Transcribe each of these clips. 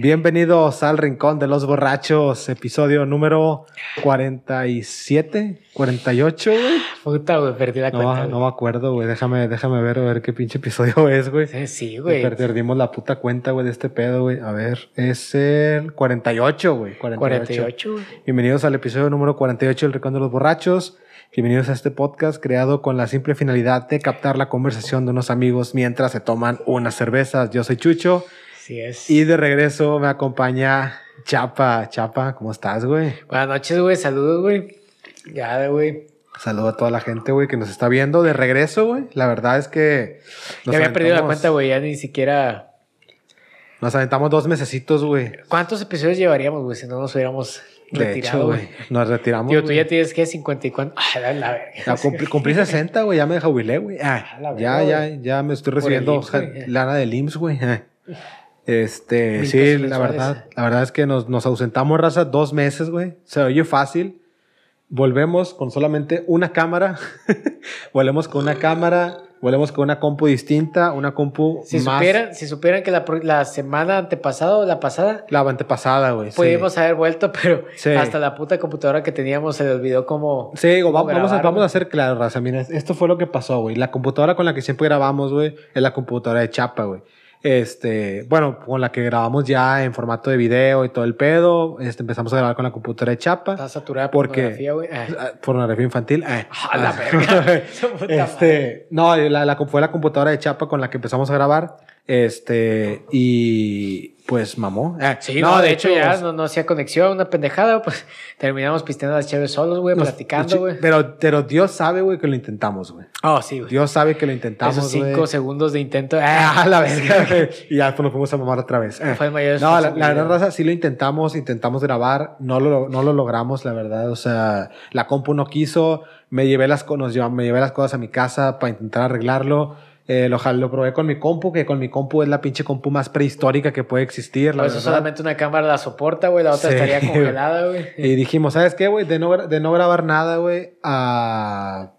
Bienvenidos al Rincón de los Borrachos, episodio número 47, 48, güey. Puta, güey, perdí la No, cuenta. no me acuerdo, güey. Déjame, déjame ver, a ver qué pinche episodio es, güey. güey. Sí, güey. Per- Perdimos la puta cuenta, güey, de este pedo, güey. A ver, es el 48, güey. 48. 48, güey. Bienvenidos al episodio número 48 del Rincón de los Borrachos. Bienvenidos a este podcast creado con la simple finalidad de captar la conversación de unos amigos mientras se toman unas cervezas. Yo soy Chucho Es. y de regreso me acompaña Chapa. Chapa, ¿cómo estás, güey? Buenas noches, güey. Saludos, güey. Ya, güey. Saludo a toda la gente, güey, que nos está viendo de regreso, güey. La verdad es que... Ya había perdido la cuenta, güey. Ya ni siquiera. Nos aventamos dos mesecitos, güey. ¿Cuántos episodios llevaríamos, güey, si no nos hubiéramos De retirado, güey? Nos retiramos. Tío, tú ya tienes que 50 y cuánto. Ah, la, la verga. Ya cumplí, cumplí 60, güey, ya me jubilé, güey. Ah, ya, verga, ya, ya me estoy recibiendo IMSS, lana del IMSS, güey. Este, sí, la verdad, la verdad es que nos, nos ausentamos, raza, dos meses, güey. Se oye fácil. Volvemos con solamente una cámara. volvemos con una cámara. Volvemos con una compu distinta, una compu Si más... supieran, si supieran que la, la semana antepasada o la pasada La antepasada, güey. sí. pudimos haber vuelto, pero Sí. hasta la puta computadora que teníamos se le olvidó cómo. Sí, digo, cómo va- vamos, a, vamos a güey. hacer claro, raza. Mira, esto fue lo que pasó, güey. La computadora con la que siempre grabamos, güey, es la computadora de Chapa, güey. Este, bueno, con la que grabamos ya en formato de video y todo el pedo. Este, empezamos a grabar con la computadora de Chapa. Está saturada ¿Por por qué? pornografía, güey. Ah. Ah, Pornografía infantil. eh. A la verga. Puta madre. este, no, la, la, fue la computadora de Chapa con la que empezamos a grabar. Este, y pues mamó. Eh, Sí, no, de hecho ya no, no hacía conexión, una pendejada, pues terminamos pisteando las chéves solos, güey, platicando, güey. Pero, pero Dios sabe, güey, que lo intentamos, güey. Oh, sí, güey. Dios sabe que lo intentamos, Esos cinco güey. segundos de intento. Ah, Ah, la verga, güey. Y ya pues, nos fuimos a mamar otra vez. Fue el mayor No, la, la verdad, raza, sí lo intentamos, intentamos grabar, no lo, no lo logramos, la verdad. O sea, la compu no quiso, me llevé las, co- nos lleva- me llevé las cosas a mi casa para intentar arreglarlo. Eh, lo, probé con mi compu, que con mi compu es la pinche compu más prehistórica que puede existir, la Por eso verdad. solamente una cámara la soporta, güey, la otra Sí. estaría congelada, güey. Y dijimos, ¿sabes qué, güey? De no, de no grabar nada, güey, a,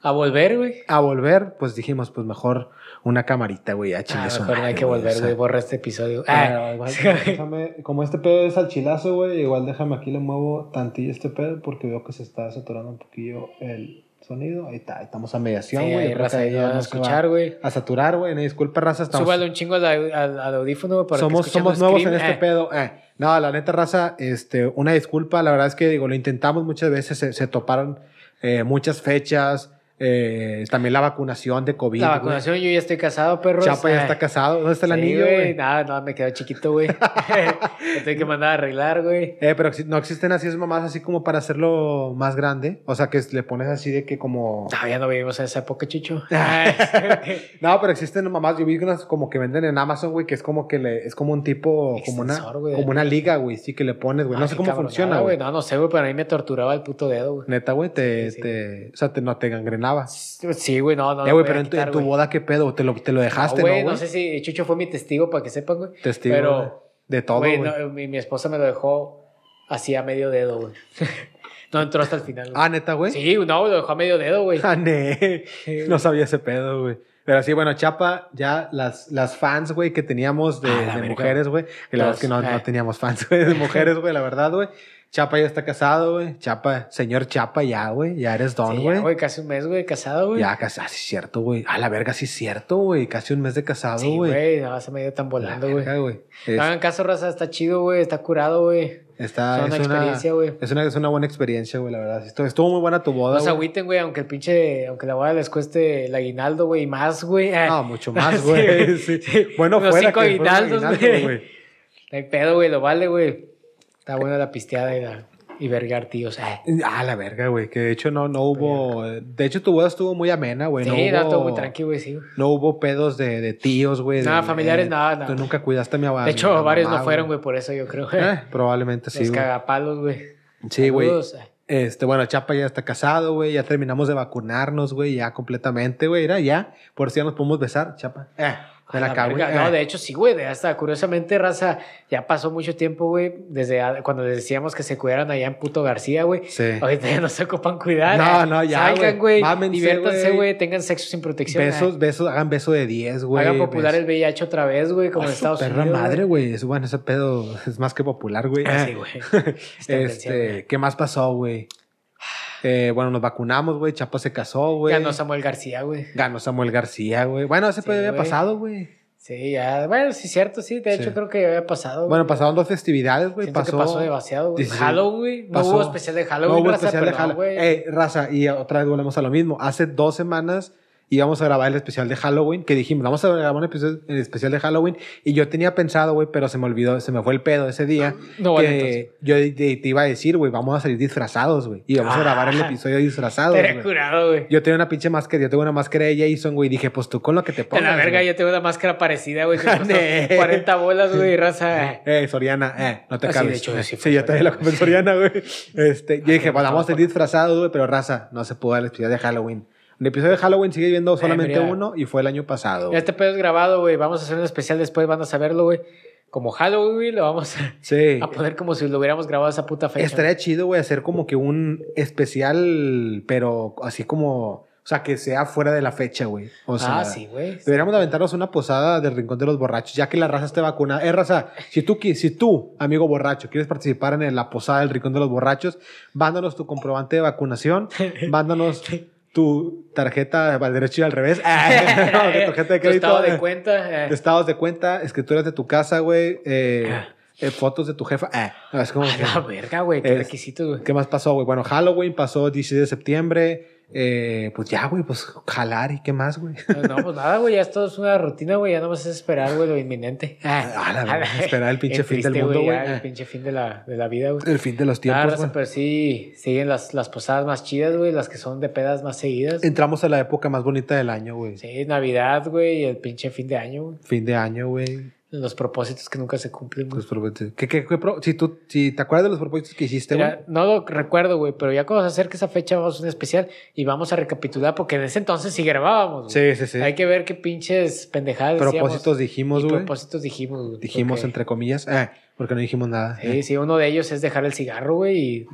A volver, güey. a volver, pues dijimos, pues mejor una camarita, güey, a Ah, chingue su mejor hay que güey, o volver, sea. güey, borra este episodio. Pero Ah, igual, sí, déjame- como este pedo es al chilazo, güey, igual déjame aquí le muevo tantillo este pedo porque veo que se está saturando un poquillo el sonido. Ahí está, estamos a mediación, Sí, güey. creo raza, ahí a escuchar, güey. A saturar, güey. No, disculpa, raza, estamos... Súbale un chingo al, al- al audífono, para somos que somos nuevos en este Ah, pedo. Eh, no, la neta, raza, este, una disculpa. La verdad es que, digo, lo intentamos muchas veces, se, se toparon eh, muchas fechas. Eh, también la vacunación de COVID. La güey. vacunación, yo ya estoy casado, perros. Chapa ya Ah, está casado. ¿Dónde está el sí, anillo, güey? Nada, no, me quedó chiquito, güey. Tengo que mandar a arreglar, güey. Eh, pero no existen así esas mamás así como para hacerlo más grande. O sea, que le pones así de que como... No, ya no vivimos en esa época, chicho. No, pero existen mamás. Yo vi unas como que venden en Amazon, güey, que es como que le... Es como un tipo... Como una, güey. como una liga, güey. Sí, que le pones, güey. No Ah, sé cómo funciona, güey. No, no sé, güey, pero a mí me torturaba el puto dedo, güey. Neta, güey, te, Sí, sí. te... O sea, te, no te gangrenaba. Sí, güey, no, no. eh, güey, pero en tu, en boda, ¿qué pedo? ¿Te lo, te lo dejaste, no, güey? No sé si Chucho fue mi testigo para que sepan, güey. Testigo Pero, de todo, güey, no, mi, mi esposa me lo dejó así a medio dedo, güey. no entró hasta el final. güey. Ah, ¿neta, güey? Sí, no, lo dejó a medio dedo, güey. Ah, ne. No sabía ese pedo, güey. Pero sí, bueno, Chapa, ya las, las fans, güey, que teníamos de, Ah, de mujeres, güey. Que la verdad es que no, no ah. teníamos fans, güey, de mujeres, güey, la verdad, güey. Chapa ya está casado, güey. Chapa, señor Chapa, ya, güey. Ya eres don, Sí, güey. ya, güey, casi un mes, güey, casado, güey. ya, casi, ah, sí, es cierto, güey. A la verga, sí es cierto, güey. Casi un mes de casado, Sí, güey. güey, no, se me dio tan La volando, güey. güey. No hagan caso, raza, está chido, güey, está curado, güey. está, es una experiencia, güey. Es una, es una buena experiencia, güey, la verdad. Estuvo, estuvo muy buena tu boda, No se güey. agüiten, güey, aunque el pinche, aunque la boda les cueste el aguinaldo, güey, y más, güey. Ah, No, mucho más, Sí, güey. Sí, sí. Bueno, Unos fuera cinco aguinaldos, aguinaldo, güey. No hay pedo, güey, lo vale, güey. Está buena la pisteada y, la, y vergar tíos. Ah. Ah, la verga, güey. Que de hecho no, no hubo. De hecho, tu boda estuvo muy amena, güey. Sí, no, hubo, estuvo muy tranquilo, güey, sí. güey. No hubo pedos de, de tíos, güey. Nada, de- familiares, eh, nada, nada. Tú nunca cuidaste a mi abuela. De hecho, varios no fueron, güey, por eso yo creo. Eh, probablemente sí, Los cagapalos, güey. Sí, güey. Ah. Este, bueno, Chapa ya está casado, güey. Ya terminamos de vacunarnos, güey. Ya completamente, güey. Era ya. Por si ya nos podemos besar, Chapa. Eh. Acá, la verga. No, Eh. de hecho sí, güey. de Hasta curiosamente, raza, ya pasó mucho tiempo, güey, desde cuando les decíamos que se cuidaran allá en puto García, güey. Sí. Ahorita ya no se ocupan cuidar. No, eh. no, ya, Salgan, güey. Diviértanse, güey. Tengan sexo sin protección. Besos, eh. besos, hagan beso de 10, güey. Hagan popular besos. el VIH otra vez, güey, como Ah, en Estados perra Unidos. madre, güey. Es bueno, ese pedo es más que popular, güey. Ah, sí, güey. este, ¿qué más pasó, güey? Eh, bueno, nos vacunamos, güey. Chapa se casó, güey. Ganó Samuel García, güey. Ganó Samuel García, güey. Bueno, ese Sí, güey. pasado, güey. Sí, ya. Bueno, sí, cierto, sí. De hecho, creo que había pasado. Bueno, pasaron dos festividades, güey. Pasó, que pasó demasiado, güey. Halloween. No hubo especial de No Halloween, hubo raza, especial de Halloween. güey. Eh, raza, y otra vez volvemos a lo mismo. Hace dos semanas íbamos a grabar el especial de Halloween, que dijimos, vamos a grabar un episodio, el especial de Halloween, y yo tenía pensado, güey, pero se me olvidó, se me fue el pedo ese día, No, vale, que yo te, te iba a decir, güey, vamos a salir disfrazados, güey, y vamos a Ah. grabar el episodio disfrazados, güey. curado, güey. Yo tenía una pinche máscara, yo tengo una máscara de Jason, güey, dije, pues tú con lo que te pongas. la verga, yo tengo una máscara parecida, güey. Que costó Ne. 40 bolas, güey, raza. Eh, Soriana, eh, no te Ah, sí, cabes. sí sí, fue yo también la compré Soriana, güey. Este, yo dije, pues vamos a salir disfrazados, güey, pero raza, no se pudo dar el episodio de Halloween. El episodio de Halloween sigue viendo solamente uno y fue el año pasado. Este pedo es grabado, güey. Vamos a hacer un especial después, van a saberlo, güey. Como Halloween, güey, lo vamos a, Sí. a poner como si lo hubiéramos grabado esa puta fecha. Estaría chido, güey, hacer como que un especial, pero así como, o sea, que sea fuera de la fecha, güey. O sea, ah, sí, güey. Deberíamos de aventarnos una posada del Rincón de los Borrachos, ya que la raza esté vacunada. Eh, raza, si tú, si tú, amigo borracho, quieres participar en la posada del Rincón de los Borrachos, mándanos tu comprobante de vacunación, mándanos tu tarjeta al derecho y al revés, Ah, no, tu tarjeta de crédito, estado de eh, cuenta. eh. estados de cuenta, escrituras de tu casa, güey, eh, Ah. eh, fotos de tu jefa. Ah, no, es como A que- la verga, güey. Qué requisitos, güey. ¿Qué más pasó, güey? Bueno, Halloween pasó 16 de septiembre. Eh, pues ya, güey, pues jalar y qué más, güey. No, pues nada, güey. Ya esto es una rutina, güey. Ya no vas a esperar, güey, lo inminente. Ah, la verdad, esperar el pinche fin del mundo, güey. Ah. El pinche fin de la, de la vida, güey. El fin de los tiempos, güey. pero sí, siguen las, las posadas más chidas, güey. Las que son de pedas más seguidas. Entramos a la época más bonita del año, güey. Sí, Navidad, güey, y el pinche fin de año, güey. Fin de año, güey. Los propósitos que nunca se cumplen. Los propósitos. ¿Qué, qué, qué pro- si, tú, si te acuerdas de los propósitos que hiciste, güey. No lo recuerdo, güey, pero ya cuando se acerque esa fecha vamos a un especial y vamos a recapitular porque en ese entonces sí grabábamos. güey. Sí, sí, sí. Hay que ver qué pinches pendejadas Propósitos decíamos dijimos, güey. propósitos dijimos, güey. Dijimos porque- entre comillas. Ah, porque no dijimos nada. Sí, sí, uno de ellos es dejar el cigarro, güey, y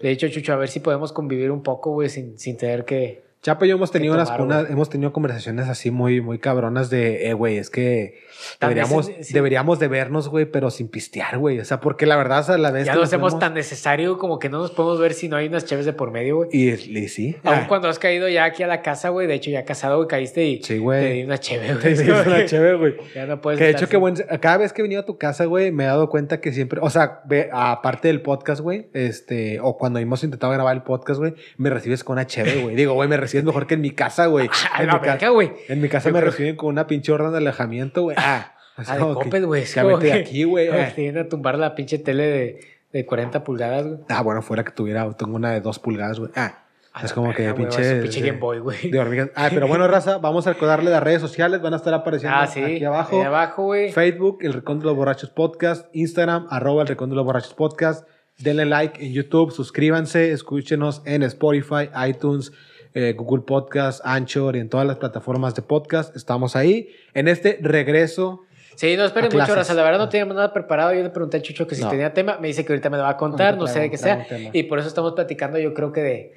de hecho, Chucho, a ver si podemos convivir un poco, güey, sin, sin tener que... Chapa y yo hemos tenido, unas, tomar, unas- güey. hemos tenido conversaciones así muy, muy cabronas de, eh, güey, es que deberíamos, sí. deberíamos de vernos, güey, pero sin pistear, güey. O sea, porque la verdad, a la vez Ya no hacemos tan necesario como que no nos podemos ver si no hay unas chaves de por medio, güey. Y, y sí. Aún Ah, cuando has caído ya aquí a la casa, güey, de hecho ya casado, güey, caíste y Sí, güey. te di una cheve, te güey. hice una chévere, güey. Ya no puedes Que de hecho, que buen, cada vez que he venido a tu casa, güey, me he dado cuenta que siempre, o sea, ve, aparte del podcast, güey, este, o cuando hemos intentado grabar el podcast, güey, me recibes con una chévere, güey. Digo, güey, me recibes mejor que en mi casa, güey. A En, mi ca- verga, güey. en mi casa Yo me creo- reciben con una pinche orden de alejamiento, güey. Ah, así Ah, de Coppel, güey. de aquí, güey. ah. vienen a tumbar la pinche tele de, de 40 pulgadas, güey. Ah, bueno, fuera que tuviera, tengo una de dos pulgadas, güey. Ah, A es como que güey, pinche. pinche Game Boy, güey. de hormigas. Ah, pero bueno, raza, vamos a recordarle las redes sociales, van a estar apareciendo Ah, sí. aquí abajo. Ahí abajo, güey. Facebook, El Rincón de los Borrachos Podcast, Instagram, arroba El Rincón de los Borrachos Podcast. Denle like en YouTube, suscríbanse, escúchenos en Spotify, iTunes, eh, Google Podcast, Anchor y en todas las plataformas de podcast. Estamos ahí en este regreso. Sí, no esperen mucho. Raza. La verdad no teníamos nada preparado. Yo le pregunté a Chucho que si No. tenía tema. Me dice que ahorita me lo va a contar. No sé de qué sea. Y por eso estamos platicando, yo creo que de.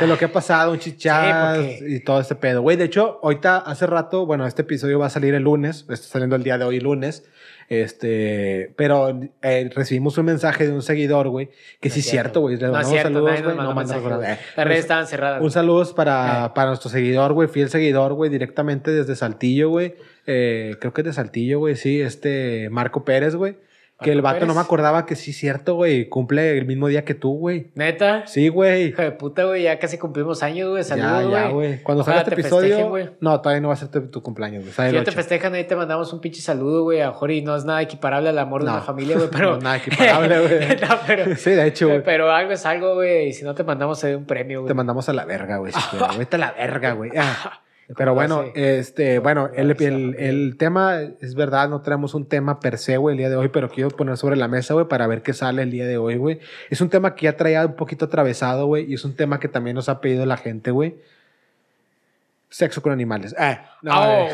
De lo que ha pasado, un chichat Sí, porque- y todo este pedo. Güey, de hecho, ahorita hace rato, bueno, este episodio va a salir el lunes, está saliendo el día de hoy lunes. Este, pero eh, recibimos un mensaje de un seguidor, güey, que No sí es cierto, güey. Le No mandamos cierto, saludos, güey. No mandamos saludos. Eh, Las redes estaban cerradas. Un saludo para, Eh. para nuestro seguidor, güey, fiel seguidor, güey, directamente desde Saltillo, güey. Eh, creo que es de Saltillo, güey, sí, este Marco Pérez, güey. Que el vato no me acordaba que sí cierto, güey. Cumple el mismo día que tú, güey. Neta. Sí, güey. Hijo de puta, güey. Ya casi cumplimos años, güey. Saludos, ya, güey. güey. Cuando salga este festejen, episodio. no, todavía no va a ser tu, tu cumpleaños, güey. Si ya te festejan, ahí te mandamos un pinche saludo, güey. A y no es nada equiparable al amor de una familia, güey. Pero. No, nada equiparable, güey. no, pero. Sí, de hecho, güey. Pero algo es algo, güey. Y si no te mandamos ahí un premio, güey. Te mandamos a la verga, güey. Si quieres. Vete a la verga, güey. Ah. Pero ¿Cómo bueno, este, bueno, ¿Cómo el, el, el tema es verdad, no tenemos un tema per se, güey, el día de hoy, pero quiero poner sobre la mesa, güey, para ver qué sale el día de hoy, güey. Es un tema que ya traía un poquito atravesado, güey, y es un tema que también nos ha pedido la gente, güey. Sexo con animales. Ah, no, Oh.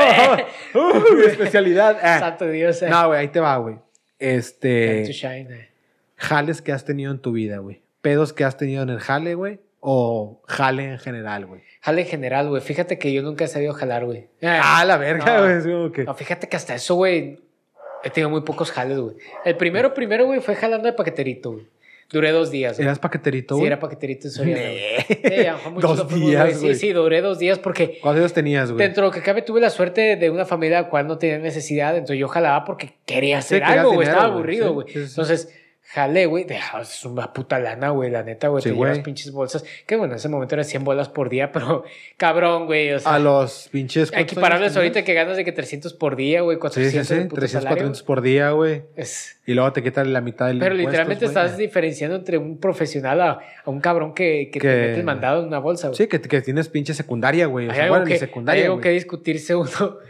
eh. Uh, mi especialidad. Ah. Santo Dios. eh. No, güey, ahí te va, güey. Este. to shine, eh. Jales que has tenido en tu vida, güey. Pedos que has tenido en el jale, güey. O jale en general, güey. Jale en general, güey. Fíjate que yo nunca he sabido jalar, güey. Eh, Ah, la verga, güey. No, fíjate que hasta eso, güey, he tenido muy pocos jales, güey. El primero, primero, güey, fue jalando de paqueterito, güey. Duré dos días, güey. ¿Eras paqueterito, Sí, era paqueterito en Soriana. Nee. Sí, a Dos días, Sí, güey. sí, duré dos días porque ¿Cuántos años tenías, güey? dentro de lo que cabe tuve la suerte de una familia la cual no tenía necesidad, entonces yo jalaba porque quería hacer algo, güey, estaba aburrido, Sí, güey. sí, sí. Entonces, jalé, güey, deja, es una puta lana, güey, la neta, güey, Sí, te llevas pinches bolsas, que bueno, en ese momento era 100 bolas por día, pero cabrón, güey, o sea, A los pinches. hay ¿cuántos que pararles años ahorita que ganas de que 300 por día, güey, Sí, 400 sí, de sí. puto 300, salario, 400 por día, güey. es- Y luego te quitan la mitad del Pero literalmente güey. estás diferenciando entre un profesional a, a un cabrón que, que, Que- te mete el mandado en una bolsa, güey. Sí, que, que tienes pinche secundaria, güey. O Hay sea, algo, bueno, que, secundaria, hay algo güey. que discutirse uno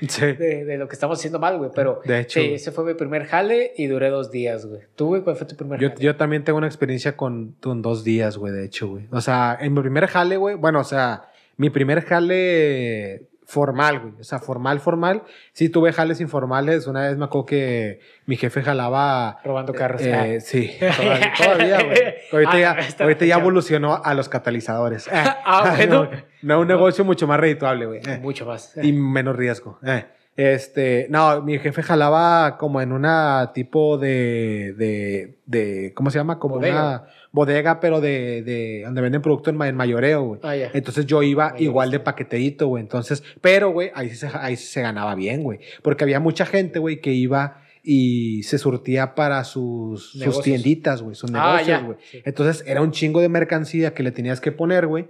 Sí. de, de lo que estamos haciendo mal, güey. Pero De hecho, sí, ese fue mi primer jale y duré dos días, güey. ¿Tú, güey, cuál fue tu primer Yo, jale? yo también tengo una experiencia con, con dos días, güey, de hecho, güey. O sea, en mi primer jale, güey, bueno, o sea, mi primer jale formal, güey. O sea, formal, formal. Sí tuve jales informales. Una vez me acuerdo que mi jefe jalaba... Robando carros. eh, Ah. sí, todavía, todavía, güey. Ahorita, Ah, ya, está ahorita ya evolucionó a los catalizadores. Eh. Ah, bueno. No, no, un negocio mucho más redituable, güey. Eh Mucho más. y menos riesgo. Eh, Este, no, mi jefe jalaba como en una tipo de, de, de ¿cómo se llama? Como Bodega. una bodega, pero de, de donde venden producto en, ma- en mayoreo, güey. Ah, ya. Entonces yo iba igual de paqueteíto, güey. Entonces, pero, güey, ahí, sí se, ahí sí se ganaba bien, güey. Porque había mucha gente, güey, que iba y se surtía para sus, sus tienditas, güey, sus Ah, negocios, güey. Sí. Entonces era un chingo de mercancía que le tenías que poner, güey.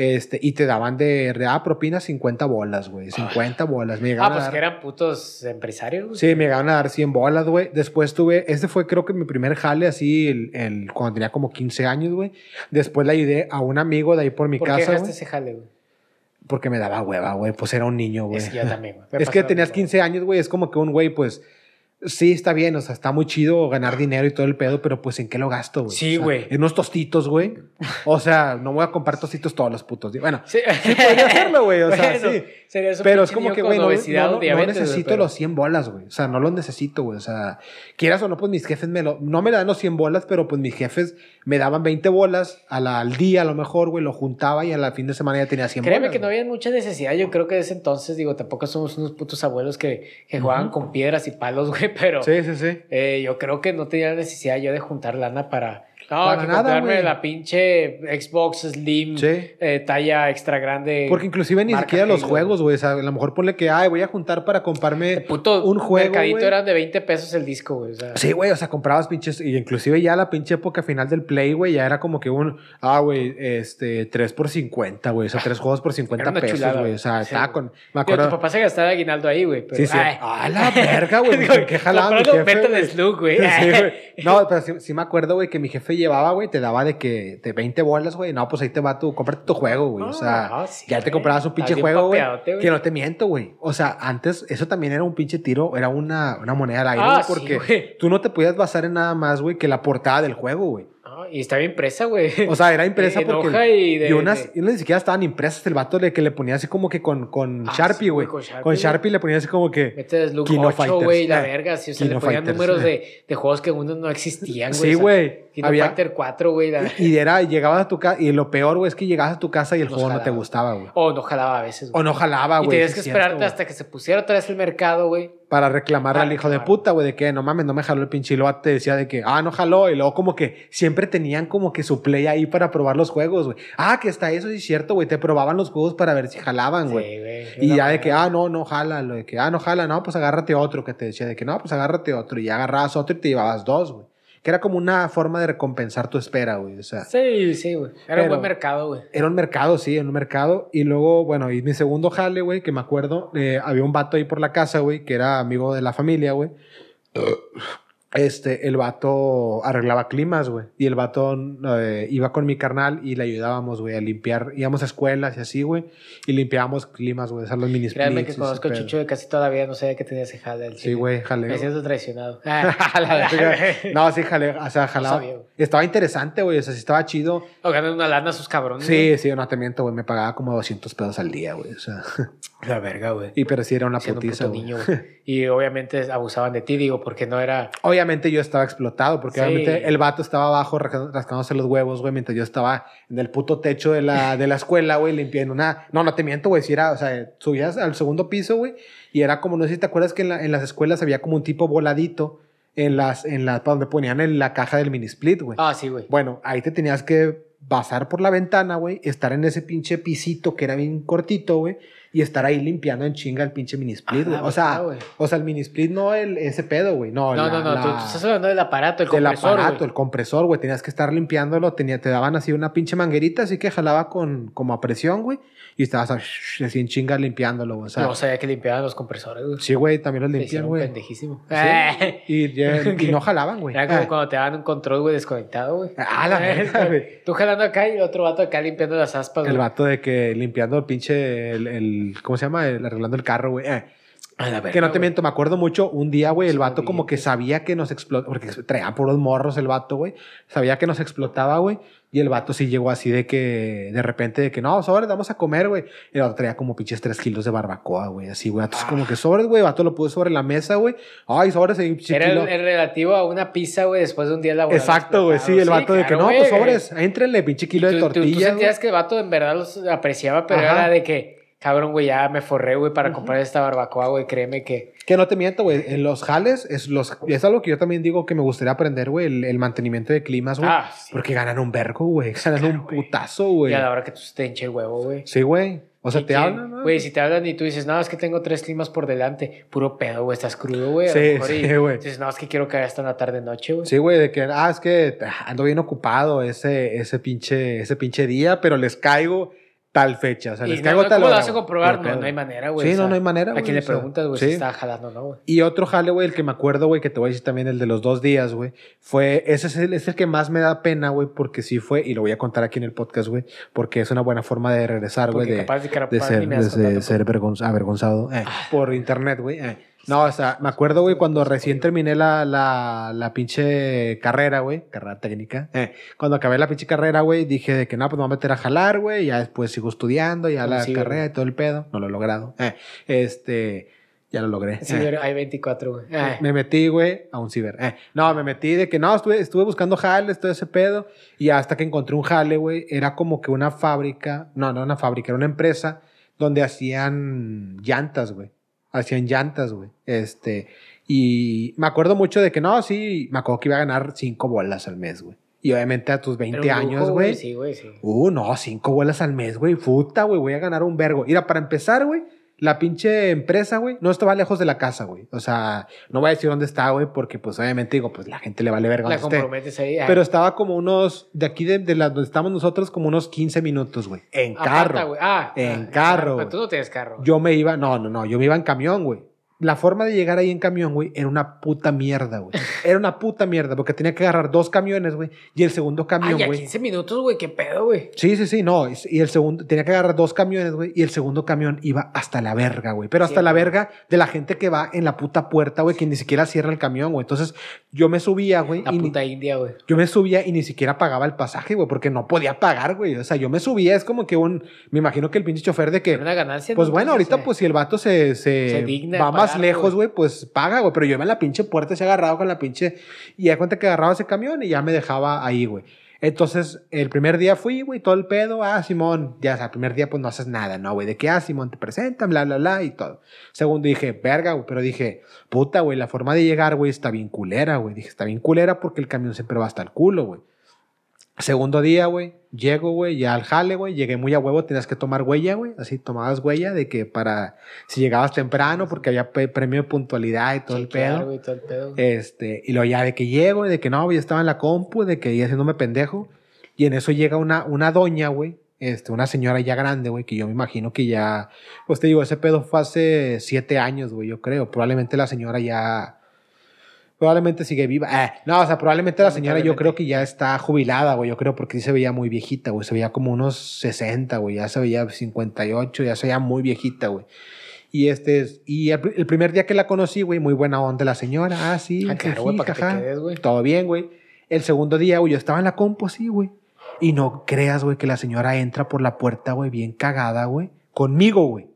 Este, y te daban de ah, propina 50 bolas, güey. 50 bolas. Me Ah, llegaban a pues dar- que eran putos empresarios. güey. Sí, me llegaban a dar 100 bolas, güey. Después tuve, este fue creo que mi primer jale así, el, el- cuando tenía como 15 años, güey. Después le ayudé a un amigo de ahí por mi ¿Por qué casa, dejaste güey. ese jale, güey? Porque me daba hueva, güey. Pues era un niño, güey. Es que yo también, güey. Es que tenías mismo. 15 años, güey. Es como que un güey, pues, sí, está bien. O sea, está muy chido ganar dinero y todo el pedo, pero pues, ¿en qué lo gasto, güey? Sí, O sea, güey. En unos tostitos, güey. O sea, no voy a comprar tostitos todos los putos días. Bueno, Sí, sí podría hacerlo, güey. O sea, Bueno, sí. sería eso Pero es como que, güey, no, necesito los 100 bolas, güey. O sea, no los necesito, güey. O sea, quieras o no, pues mis jefes me lo... No me dan los 100 bolas, pero pues mis jefes me daban 20 bolas a la- al día a lo mejor, güey. Lo juntaba y a la fin de semana ya tenía 100 Créeme bolas. que no había mucha necesidad. Yo creo que de ese entonces, digo, tampoco somos unos putos abuelos que, que jugaban Ujú. con piedras y palos, güey, pero Sí, sí, sí. eh, yo creo que no tenía necesidad yo de juntar lana para. No, Para que nada, comprarme la pinche Xbox Slim, Sí. eh, talla extra grande. Porque inclusive ni siquiera los juegos, güey. O sea, a lo mejor ponle que, ay, voy a juntar para comprarme Puto un juego, mercadito güey. eran de 20 pesos el disco, güey. O sea, Sí, güey, o sea, comprabas pinches, y inclusive ya la pinche época final del Play, güey, ya era como que un, ah, güey, este, 3 por 50, güey, o sea, tres juegos por 50 Era una pesos, güey, o sea, sí, estaba con, me Digo, acuerdo. tu papá se gastaba aguinaldo ahí, güey. Sí, sí. ay. Ah, la verga, güey. ¿Qué comprando jefe? Slug, güey. Sí, güey. No, pero sí, sí me acuerdo, güey, que mi jefe llevaba, güey, te daba de que de 20 bolas, güey. No, pues ahí te va tu, cómprate tu juego, güey. o sea, Ah, sí, ya te comprabas un pinche juego, güey. Que no te miento, güey. O sea, antes eso también era un pinche tiro, era una, una moneda al aire, Ah, sí, porque tú no te podías basar en nada más, güey, que la portada del juego, güey. Y está bien impresa, güey. O sea, era impresa porque. hoja y de- unas, de- y unas ni siquiera estaban impresas. El vato le, que le ponía así como que con, con Ah, Sharpie, güey. con Sharpie, con. Sharpie le ponía así como que. Metes Slug Kino 8, Fighters, güey, la eh. verga. Sí, o sea, Kino le ponían Fighters, números eh. de, de juegos que uno no existían, güey. Sí, o sea, güey. Había- Fighter 4, güey. Y era, llegabas a tu casa. Y lo peor, güey, es que llegabas a tu casa y el juego no te gustaba, güey. O no jalaba a veces, güey. O no jalaba, Y güey. tenías sí que es esperarte cierto, hasta que se pusiera otra vez el mercado, güey. Para reclamarle Para al hijo de reclamar. puta, güey, de que no mames, no me jaló el pinche. Te decía de que, ah, no jaló. Y luego, como que siempre tenían como que su play ahí para probar los juegos, güey. Ah, que está eso, sí es cierto, güey. Te probaban los juegos para ver si jalaban, güey. Sí. Y ya de que, ah, no, no jala, lo de que, ah, no jala, no, pues agárrate otro, que te decía de que, no, pues agárrate otro, y ya agarrabas otro y te llevabas dos, güey. Que era como una forma de recompensar tu espera, güey, o sea. Sí, sí, güey. Era un buen mercado, güey. Era un mercado, sí, en un mercado. Y luego, bueno, y mi segundo jale, güey, que me acuerdo, eh, había un vato ahí por la casa, güey, que era amigo de la familia, güey. Este, el vato arreglaba climas, güey. Y el vato eh, iba con mi carnal y le ayudábamos, güey, a limpiar. Íbamos a escuelas y así, güey. Y limpiábamos climas, güey, hacer los mini Créanme que conozco a Chucho de casi todavía no sabía que tenía ese jale. Sí, güey, jale. Me siento traicionado. no, sí, jale, o sea, jalaba. estaba interesante, güey, o sea, sí estaba chido. O ganan una lana a sus cabrones. Sí, sí, no te miento, güey, me pagaba como 200 pesos al día, güey, o sea. La verga, güey. Y pero sí era una putiza, un niño, Y obviamente abusaban de ti, digo, porque no era... Obviamente yo estaba explotado, porque obviamente el vato estaba abajo rascándose los huevos, güey, mientras yo estaba en el puto techo de la, de la escuela, güey, limpiando una... No, no te miento, güey, si era, o sea, subías al segundo piso, güey, y era como, no sé si te acuerdas que en, en las escuelas había como un tipo voladito en las, en la, donde ponían en la caja del mini split, güey. Ah, sí, güey. Bueno, ahí te tenías que pasar por la ventana, güey, estar en ese pinche pisito que era bien cortito, güey, y estar ahí limpiando en chinga el pinche mini split, güey. o sea, o sea, el mini split no el, ese pedo, güey. No, no, no, no. Tú, estás hablando del aparato, el compresor. El aparato, el compresor, güey. Tenías que estar limpiándolo. Tenía, te daban así una pinche manguerita, así que jalaba con, como a presión, güey. Y estabas así en chinga limpiándolo, güey. O sea, no sabía que limpiaban los compresores, güey. Sí, güey, también los limpian, güey. pendejísimo. Sí, y, y, no jalaban, güey. Era como cuando te daban un control, güey, desconectado, güey. Ah, la verdad, güey. Tú jalando acá y otro vato acá limpiando las aspas, güey. El vato de que limpiando el pinche, el, el ¿cómo se llama? El, arreglando el carro, güey. Eh. que no te miento, me acuerdo mucho, un día, güey, el vato como que sabía que nos explotaba, porque traía por los morros el vato, güey, sabía que nos explotaba, güey, y el vato sí llegó así de que, de repente, de que no, sobres, vamos a comer, güey. El vato traía como pinches tres kilos de barbacoa, güey, así, güey. Entonces, como que sobres, güey, el vato lo puso sobre la mesa, güey. Ay, sobres, ahí, Era el, relativo a una pizza, güey, después de un día laboral. Exacto, güey, sí, el vato de que no, pues sobres, entrenle, pinche kilo de tortilla. Tú, sentías que el vato en verdad los apreciaba, pero era de que cabrón, güey, ya me forré, güey, para comprar esta barbacoa, güey, créeme que... Que no te miento, güey, en los jales es, los, es algo que yo también digo que me gustaría aprender, güey, el, mantenimiento de climas, güey. Ah, Porque ganan un vergo, güey, ganan un putazo, güey. Y a la hora que tú te hinche el huevo, güey. Sí, güey. O sea, te hablan, ¿no? Güey, si te hablan y tú dices, no, es que tengo tres climas por delante, puro pedo, güey, estás crudo, güey. Sí, sí, güey. Dices, no, es que quiero que hasta en la tarde-noche, güey. Sí, güey, de que, ah, es que ando bien ocupado ese, ese, pinche, ese pinche día, pero les caigo tal fecha. O sea, les caigo no, tal ¿Cómo lo vas a comprobar? No, no hay manera, güey. Sí, no, no hay manera, güey. ¿A quién le preguntas, güey, si está jalando no, güey? Y otro jale, güey, el que me acuerdo, güey, que te voy a decir también, el de los dos días, güey, fue, ese es el, es el que más me da pena, güey, porque sí fue, y lo voy a contar aquí en el podcast, güey, porque es una buena forma de regresar, güey, de, de, ser, de, ser avergonzado eh, ah. por internet, güey. Eh. No, o sea, me acuerdo, güey, cuando recién terminé la, la, la pinche carrera, güey, carrera técnica. Eh, cuando acabé la pinche carrera, güey, dije de que no, pues me voy a meter a jalar, güey, ya después sigo estudiando, ya la carrera y todo el pedo. No lo he logrado. Eh, este, ya lo logré. Sí, eh. hay 24, güey. Eh. Me metí, güey, a un ciber. Eh. No, me metí de que no, estuve, estuve buscando jales, todo ese pedo. Y hasta que encontré un jale, güey, era como que una fábrica, no, no una fábrica, era una empresa donde hacían llantas, güey hacían llantas, güey. Este, y me acuerdo mucho de que no, sí, me acuerdo que iba a ganar cinco bolas al mes, güey. Y obviamente a tus 20 años, güey. Sí, güey, sí. Uh, no, cinco bolas al mes, güey. Puta, güey, voy a ganar un vergo. Mira, para empezar, güey, la pinche empresa, güey, no estaba lejos de la casa, güey. O sea, no voy a decir dónde está, güey, porque pues obviamente digo, pues la gente le vale verga. La comprometes ahí. Pero estaba como unos, de aquí de, de la, donde estamos nosotros, como unos 15 minutos, güey. En carro. ah, en carro. Pero tú no tienes carro. Yo me iba, no, no, no, yo me iba en camión, güey la forma de llegar ahí en camión, güey, era una puta mierda, güey. Era una puta mierda, porque tenía que agarrar dos camiones, güey. Y el segundo camión, güey. 15 minutos, güey, qué pedo, güey. Sí, sí, sí, no. Y el segundo, tenía que agarrar dos camiones, güey. Y el segundo camión iba hasta la verga, güey. Pero hasta la verga de la gente que va en la puta puerta, güey, que ni siquiera cierra el camión, güey. Entonces, yo me subía, güey. La puta India, güey. Yo me subía y ni siquiera pagaba el pasaje, güey, porque no podía pagar, güey. O sea, yo me subía, es como que un. Me imagino que el pinche chofer de que. Una ganancia. Pues bueno, ahorita, pues si el vato se. se, va más lejos, güey, pues paga, güey. Pero yo iba en la pinche puerta, se agarrado con la pinche. Y ya cuenta que agarraba ese camión y ya me dejaba ahí, güey. Entonces, el primer día fui, güey, todo el pedo. Ah, Simón, ya, o sea, el primer día pues no haces nada, ¿no, güey? De qué, ah, Simón, te presentan, bla, bla, bla, y todo. Segundo, dije, verga, güey, pero dije, puta, güey, la forma de llegar, güey, está bien culera, güey. Dije, está bien culera porque el camión siempre va hasta el culo, güey. Segundo día, güey, llego, güey, ya al jale, güey, llegué muy a huevo, tenías que tomar huella, güey, así tomabas huella de que para, si llegabas temprano, porque había premio de puntualidad y todo, el pedo. todo el pedo. Este, y luego ya de que llego, de que no, ya estaba en la compu, de que iba haciéndome pendejo, y en eso llega una, una doña, güey, este, una señora ya grande, güey, que yo me imagino que ya, pues te digo, ese pedo fue hace siete años, güey, yo creo, probablemente la señora ya Probablemente sigue viva. Ah, no, o sea, probablemente la señora yo creo que ya está jubilada, güey. Yo creo porque sí se veía muy viejita, güey. Se veía como unos 60, güey. Ya se veía 58, ya se veía muy viejita, güey. Y este es, y el, el primer día que la conocí, güey, muy buena onda la señora. Ah, sí, Ah, claro, güey, para que te jaja. quedes, güey. Todo bien, güey. El segundo día, güey, yo estaba en la compo, sí, güey. Y no creas, güey, que la señora entra por la puerta, güey, bien cagada, güey. Conmigo, güey.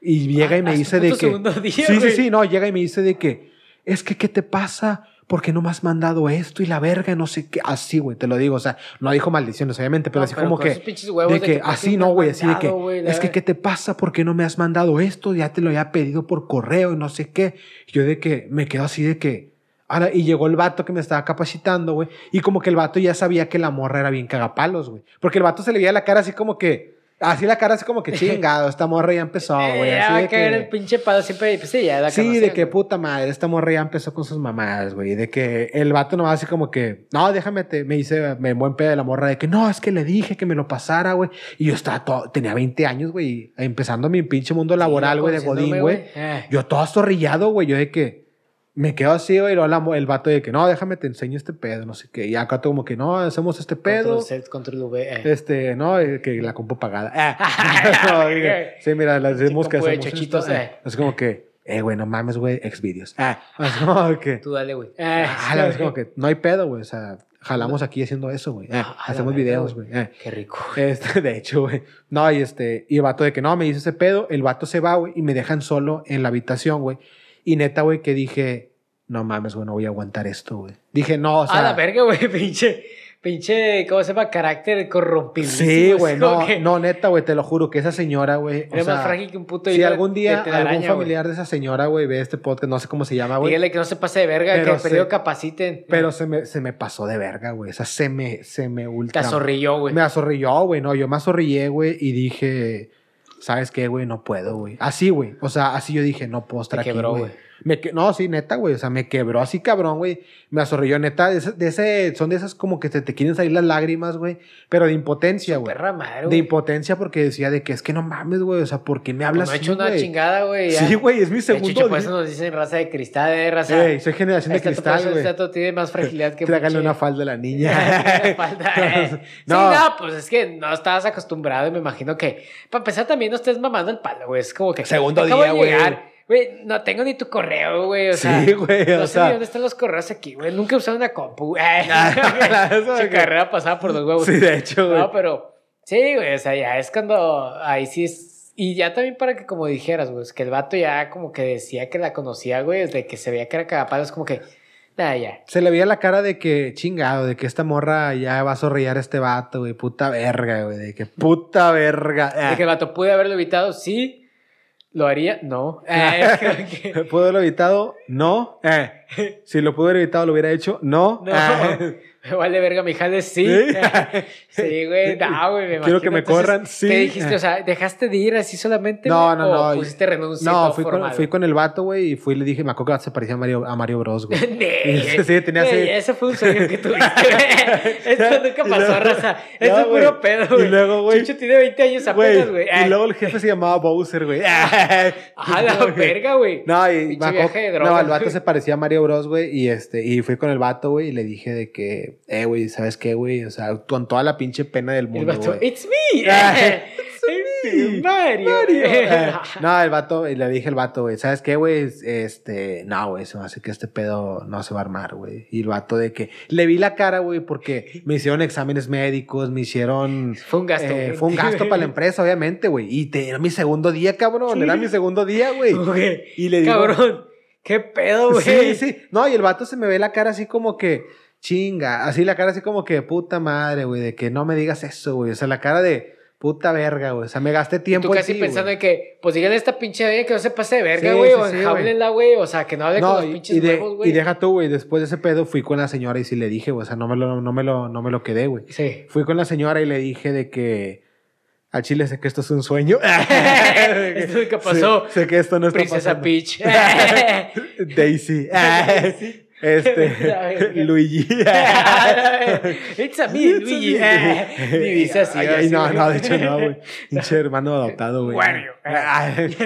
Y llega y me Ah, dice de que... día, sí, sí, sí, no, llega y me dice de que... Es que, ¿qué te pasa? ¿Por qué no me has mandado esto y la verga? No sé qué. Así, güey, te lo digo. O sea, no dijo maldiciones, obviamente, pero No, así pero como que... De de que que, ¿por qué así no güey, así de que, es que. ¿qué te pasa? ¿Por qué no me has mandado esto? Ya te lo había pedido por correo y no sé qué. Yo de que me quedo así de que, ahora, y llegó el vato que me estaba capacitando, güey, y como que el vato ya sabía que la morra era bien cagapalos, güey, porque el vato se le veía la cara así como que, así la cara así como que chingado, esta morra ya empezó, güey, Eh, así ya va de que- el pinche palo siempre. Pues sí, ya la Sí, de que güey. puta madre, esta morra ya empezó con sus mamadas, güey. De que el vato nomás así como que, no, déjame, te, me dice, me buen pedo de la morra de que no, es que le dije que me lo pasara, güey. Y yo estaba todo, tenía 20 años, güey, empezando mi pinche mundo laboral, güey, de Godín, güey. Eh. Yo todo azorrillado, güey, yo de que me quedo así, güey, y luego la el vato de que no, déjame, te enseño este pedo, no sé qué. Y acá como que no, hacemos este pedo. Control Z, control V. eh. Este, no, que la compu pagada. No, sí, mira, las hacemos que hacemos esto, eh. eh. Es como que, eh, güey, no mames, güey, Xvideos. Ah, es como que, Tú dale, güey. Ah, es como que no hay pedo, güey, o sea, jalamos aquí haciendo eso, güey. eh, Ah, hacemos videos, güey. eh. Qué rico. Este, de hecho, güey. No, y este, y el vato de que no, me hizo ese pedo, el vato se va, güey, y me dejan solo en la habitación, güey. Y neta, güey, que dije, no mames, güey, no voy a aguantar esto, güey. Dije, no, o sea. a la verga, güey, pinche. Pinche, ¿cómo se llama? Carácter corrompido. Sí, güey, no, no, neta, güey, te lo juro que esa señora, güey. o Era sea, más frágil que un puto Si algún día algún familiar de esa señora, güey, ve este podcast, no sé cómo se llama, güey. Dígale que no se pase de verga, Pero que el periodo capaciten. Pero se me, se me pasó de verga, güey. O sea, se me, se me te ultra. azorrilló, güey. Me azorrilló, güey. No, yo me azorrillé, güey, y dije, ¿sabes qué, güey? No puedo, güey. Así, güey. O sea, así yo dije, no puedo estar Te aquí, güey. Güey. Me que- no, sí, neta, güey. O sea, me quebró así, cabrón, güey. Me azorrilló, neta. De ese, de ese- son de esas como que te, te quieren salir las lágrimas, güey. Pero de impotencia, güey. Perra madre, De güey. impotencia porque decía de que es que no mames, güey. O sea, ¿por qué me hablas No ha así, hecho una güey? chingada, güey. Sí, güey, es mi De segundo hecho, por eso nos dicen raza de cristal, eh, raza. Ey, soy generación de Este cristal, pedazo- güey. este dato tiene más fragilidad que Trágale una falda a la niña. Una falda, eh. Sí, No. no, pues es que no estabas acostumbrado y me imagino que, para empezar, también no estés mamando el palo, güey. Es como que. Segundo día, de güey. Güey, no tengo ni tu correo, güey. O sea, Sí, güey, No o sé sea. dónde están los correos aquí, güey. Nunca he usado una compu, güey. Su que- carrera pasada por los huevos. Sí, de hecho, güey. No, pero sí, güey, o sea, ya es cuando ahí sí es. Y ya también para que, como dijeras, güey, es que el vato ya como que decía que la conocía, güey, de que se veía que era cagapalo, es como que, nada, ya. Se le veía la cara de que chingado, de que esta morra ya va a zorrillar a este vato, güey. Puta verga, güey. De que puta verga. De que el vato pude haberlo evitado, sí. ¿Lo haría? No. Que- ¿Pudo haberlo evitado? No. Eh. Si lo pudo haber evitado, lo hubiera hecho. No. No. Eh. Me vale verga, mi jale, sí. ¿Sí? Sí, güey, no, güey, me Quiero que me Entonces, corran, sí. ¿Qué dijiste? O sea, ¿dejaste de ir así solamente? No, no, ¿O no. pusiste renuncia? No, fui con, fui con el vato, güey, y fui y le dije, me acuerdo que se parecía a Mario, a Mario Bros, güey. Sí, tenía así- Ese fue un sueño que tuviste, güey. Esto nunca Y pasó, raza. Ya, Esto es puro pedo, Y güey. luego, güey. Chicho tiene 20 años apenas, güey. y luego el jefe se llamaba Bowser, güey. A la verga, güey. No, y me no, el vato se parecía a Mario Bros, güey, y este, y fui con el vato, güey, y le dije de que, eh, güey, ¿sabes qué, güey? O sea, con toda la pinche pena del El mundo, vato, güey. it's me. Ah, It's me, Mario. Eh, no, el vato, y le dije al vato, güey, ¿sabes qué, güey? Este, no, güey, se me hace que este pedo no se va a armar, güey. Y el vato de que, le vi la cara, güey, porque me hicieron exámenes médicos, me hicieron... Fue un gasto. eh, fue un gasto para la empresa, obviamente, güey. Y te- era mi segundo día, cabrón. Era mi segundo día, güey. Güey, Y le digo, Cabrón, qué pedo, güey. Sí, sí. No, y el vato se me ve la cara así como que, chinga. Así la cara así como que, puta madre, güey, de que no me digas eso, güey. O sea, la cara de puta verga, güey. O sea, me gasté tiempo Tú en casi ti, pensando en que, pues díganle a esta pinche bella que no se pase de verga, Sí, güey, sí, o sí, güey. enjáblenla, güey, o sea, que no hable con No, los y, pinches y de- huevos, güey. y deja tú, güey. Después de ese pedo fui con la señora y sí le dije, güey. O sea, no me lo, no me lo, no me lo quedé, güey. Sí. Fui con la señora y le dije de que al chile sé que esto es un sueño. Esto nunca pasó. Sé, sé que esto no está Princesa pasando. Peach. Daisy. Este, Luigi. It's a me, Luigi. Ni dice así. Ay, no, no, de hecho no, güey. Pinche hermano adoptado, güey. Wario. Wario.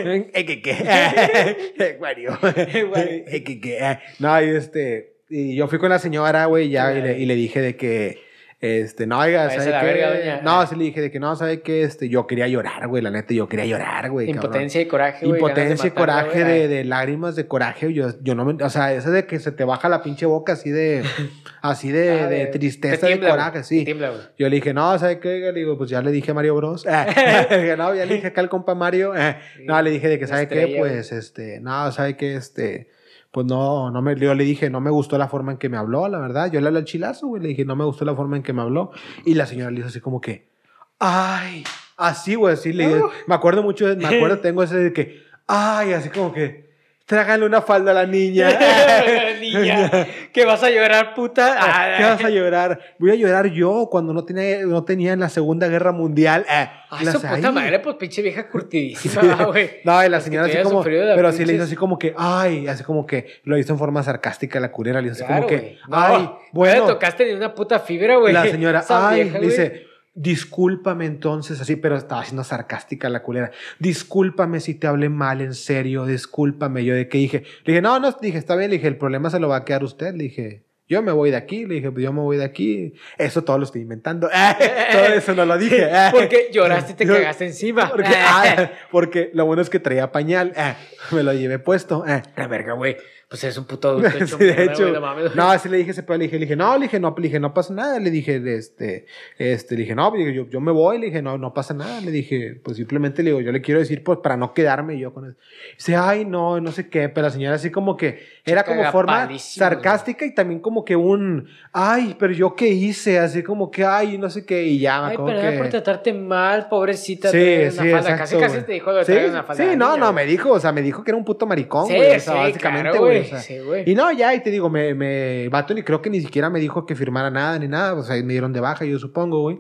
No, y este. Y yo fui con la señora, güey, ya, y le, y le dije de que. Este, no, oiga, ¿sabe la qué? verga, doña. No, sí le dije de que no, ¿sabe qué? Este, yo quería llorar, güey, la neta, yo quería llorar, güey. cabrón. Impotencia y coraje, güey. Impotencia y coraje güey. de, de lágrimas de coraje. Yo, yo no me, o sea, ese de que se te baja la pinche boca así de, así de, Ah, de tristeza, tiembla, coraje, sí. tiembla. Yo le dije, no, ¿sabes qué? Le digo, pues ya le dije a Mario Bros. No, ya le dije acá al compa Mario. No, le dije de que, ¿sabe qué? Pues, este, no, ¿sabe qué? Este, pues no, no me, yo le dije, no me gustó la forma en que me habló, la verdad. Yo le hablé al chilazo, güey, le dije, no me gustó la forma en que me habló. Y la señora le hizo así como que, ay, así, güey, así le dije, me acuerdo mucho, me acuerdo, tengo ese de que, ay, así como que, trágale una falda a la niña. Niña, que vas a llorar, puta. Ah, ¿Qué vas a llorar? Voy a llorar yo cuando no tenía, no tenía en la Segunda Guerra Mundial. Eh, las- su puta madre, pues pinche vieja curtidísima, güey. No, y la señora así como, pero sí le hizo así como que, ay, así como que lo hizo en forma sarcástica la culera, le hizo así como que. No, ay, No bueno, le tocaste ni una puta fibra, güey. la señora, Esa ay, vieja, güey. dice, discúlpame entonces, así, pero estaba siendo sarcástica la culera, discúlpame si te hablé mal, en serio, discúlpame, yo de qué dije, le dije, no, no, dije, está bien, le dije, el problema se lo va a quedar usted, le dije, yo me voy de aquí, le dije, yo me voy de aquí, eso todo lo estoy inventando, todo eso no lo dije, Porque lloraste y te cagaste encima. porque, ah, porque lo bueno es que traía pañal, me lo llevé puesto. La verga, güey. Pues es un puto adulto hecho Sí, de hecho, güey, no mames. no, así le dije ese pedo, le dije, le dije, no, le dije, no, le dije, no pasa nada, le dije, este, este, le dije, no, yo, yo me voy, le dije, no, no pasa nada, le dije, pues simplemente le digo, yo le quiero decir, pues, para no quedarme yo con eso. Dice, ay, no, no sé qué, pero la señora así como que, era como forma sarcástica y también como que un, ay, pero yo qué hice, así como que, ay, no sé qué, y ya me Ay, pero era que... por tratarte mal, pobrecita. Sí, sí, una falda. exacto, Casi, casi güey. te dijo que Sí, una falda. sí, de no, niña, no, güey. me dijo, o sea, me dijo que era un puto maricón, Sí, güey, o sea, sí, básicamente, claro, güey, güey. o sea. Sí, güey. Y no, ya, y te digo, me, me, vato, ni creo que ni siquiera me dijo que firmara nada ni nada, o sea, me dieron de baja, yo supongo, güey.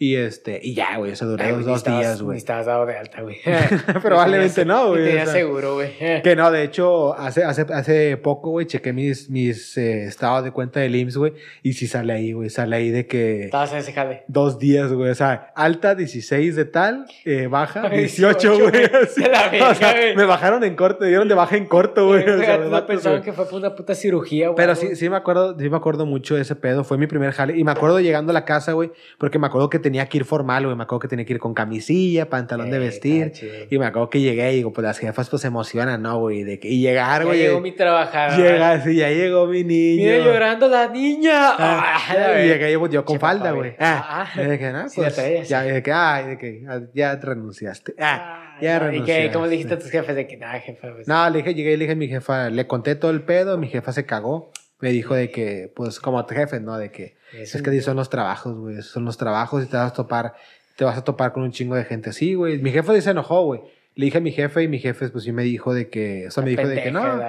Y este, y ya, güey, eso duró Ay, dos, días, güey. estabas dado de alta, güey. Probablemente no, güey, o sea. seguro, güey. Que no, de hecho, hace, hace, hace poco, güey, chequé mis, mis eh, estados de cuenta del IMSS, güey, y sí sale ahí, güey, sale ahí de que Estabas en ese jale. dos días, güey, o sea, alta 16 de tal, eh, baja Ay, 18, 18, güey. o sea, me bajaron en corto, me dieron de baja en corto, güey. o sea, no pensaban que fue por una puta cirugía, güey. Pero sí, sí me acuerdo, sí me acuerdo mucho de ese pedo. Fue mi primer jale. Y me acuerdo llegando a la casa, güey, porque me acuerdo que tenía que ir formal, güey. Me acuerdo que tenía que ir con camisilla, pantalón de Eh, vestir. Y me acuerdo que llegué y digo, pues las jefas pues se emocionan, ¿no, güey? De que, y llegar, Ya güey. llegó mi trabajadora. Llega, sí, ya llegó mi niño. Mira llorando la niña. Ah, Ah, y llegué yo, yo con falda, güey. Ah, Ah. y que, no, Sí, pues, traías. ya, de que, ay, de que, ah, ya te renunciaste. Ah, ya no, ¿Y renunciaste. qué? ¿Cómo dijiste a tus jefes de que nada, jefa? Pues, No, le dije, llegué y le dije a mi jefa, le conté todo el pedo, mi jefa se cagó. Me dijo de que, pues, como jefe, ¿no? De que, es que así son los trabajos, güey. Son los trabajos y te vas a topar, te vas a topar con un chingo de gente así, güey. Mi jefe se enojó, güey. Le dije a mi jefe y mi jefe, pues sí me dijo de que, o sea, me dijo de que no.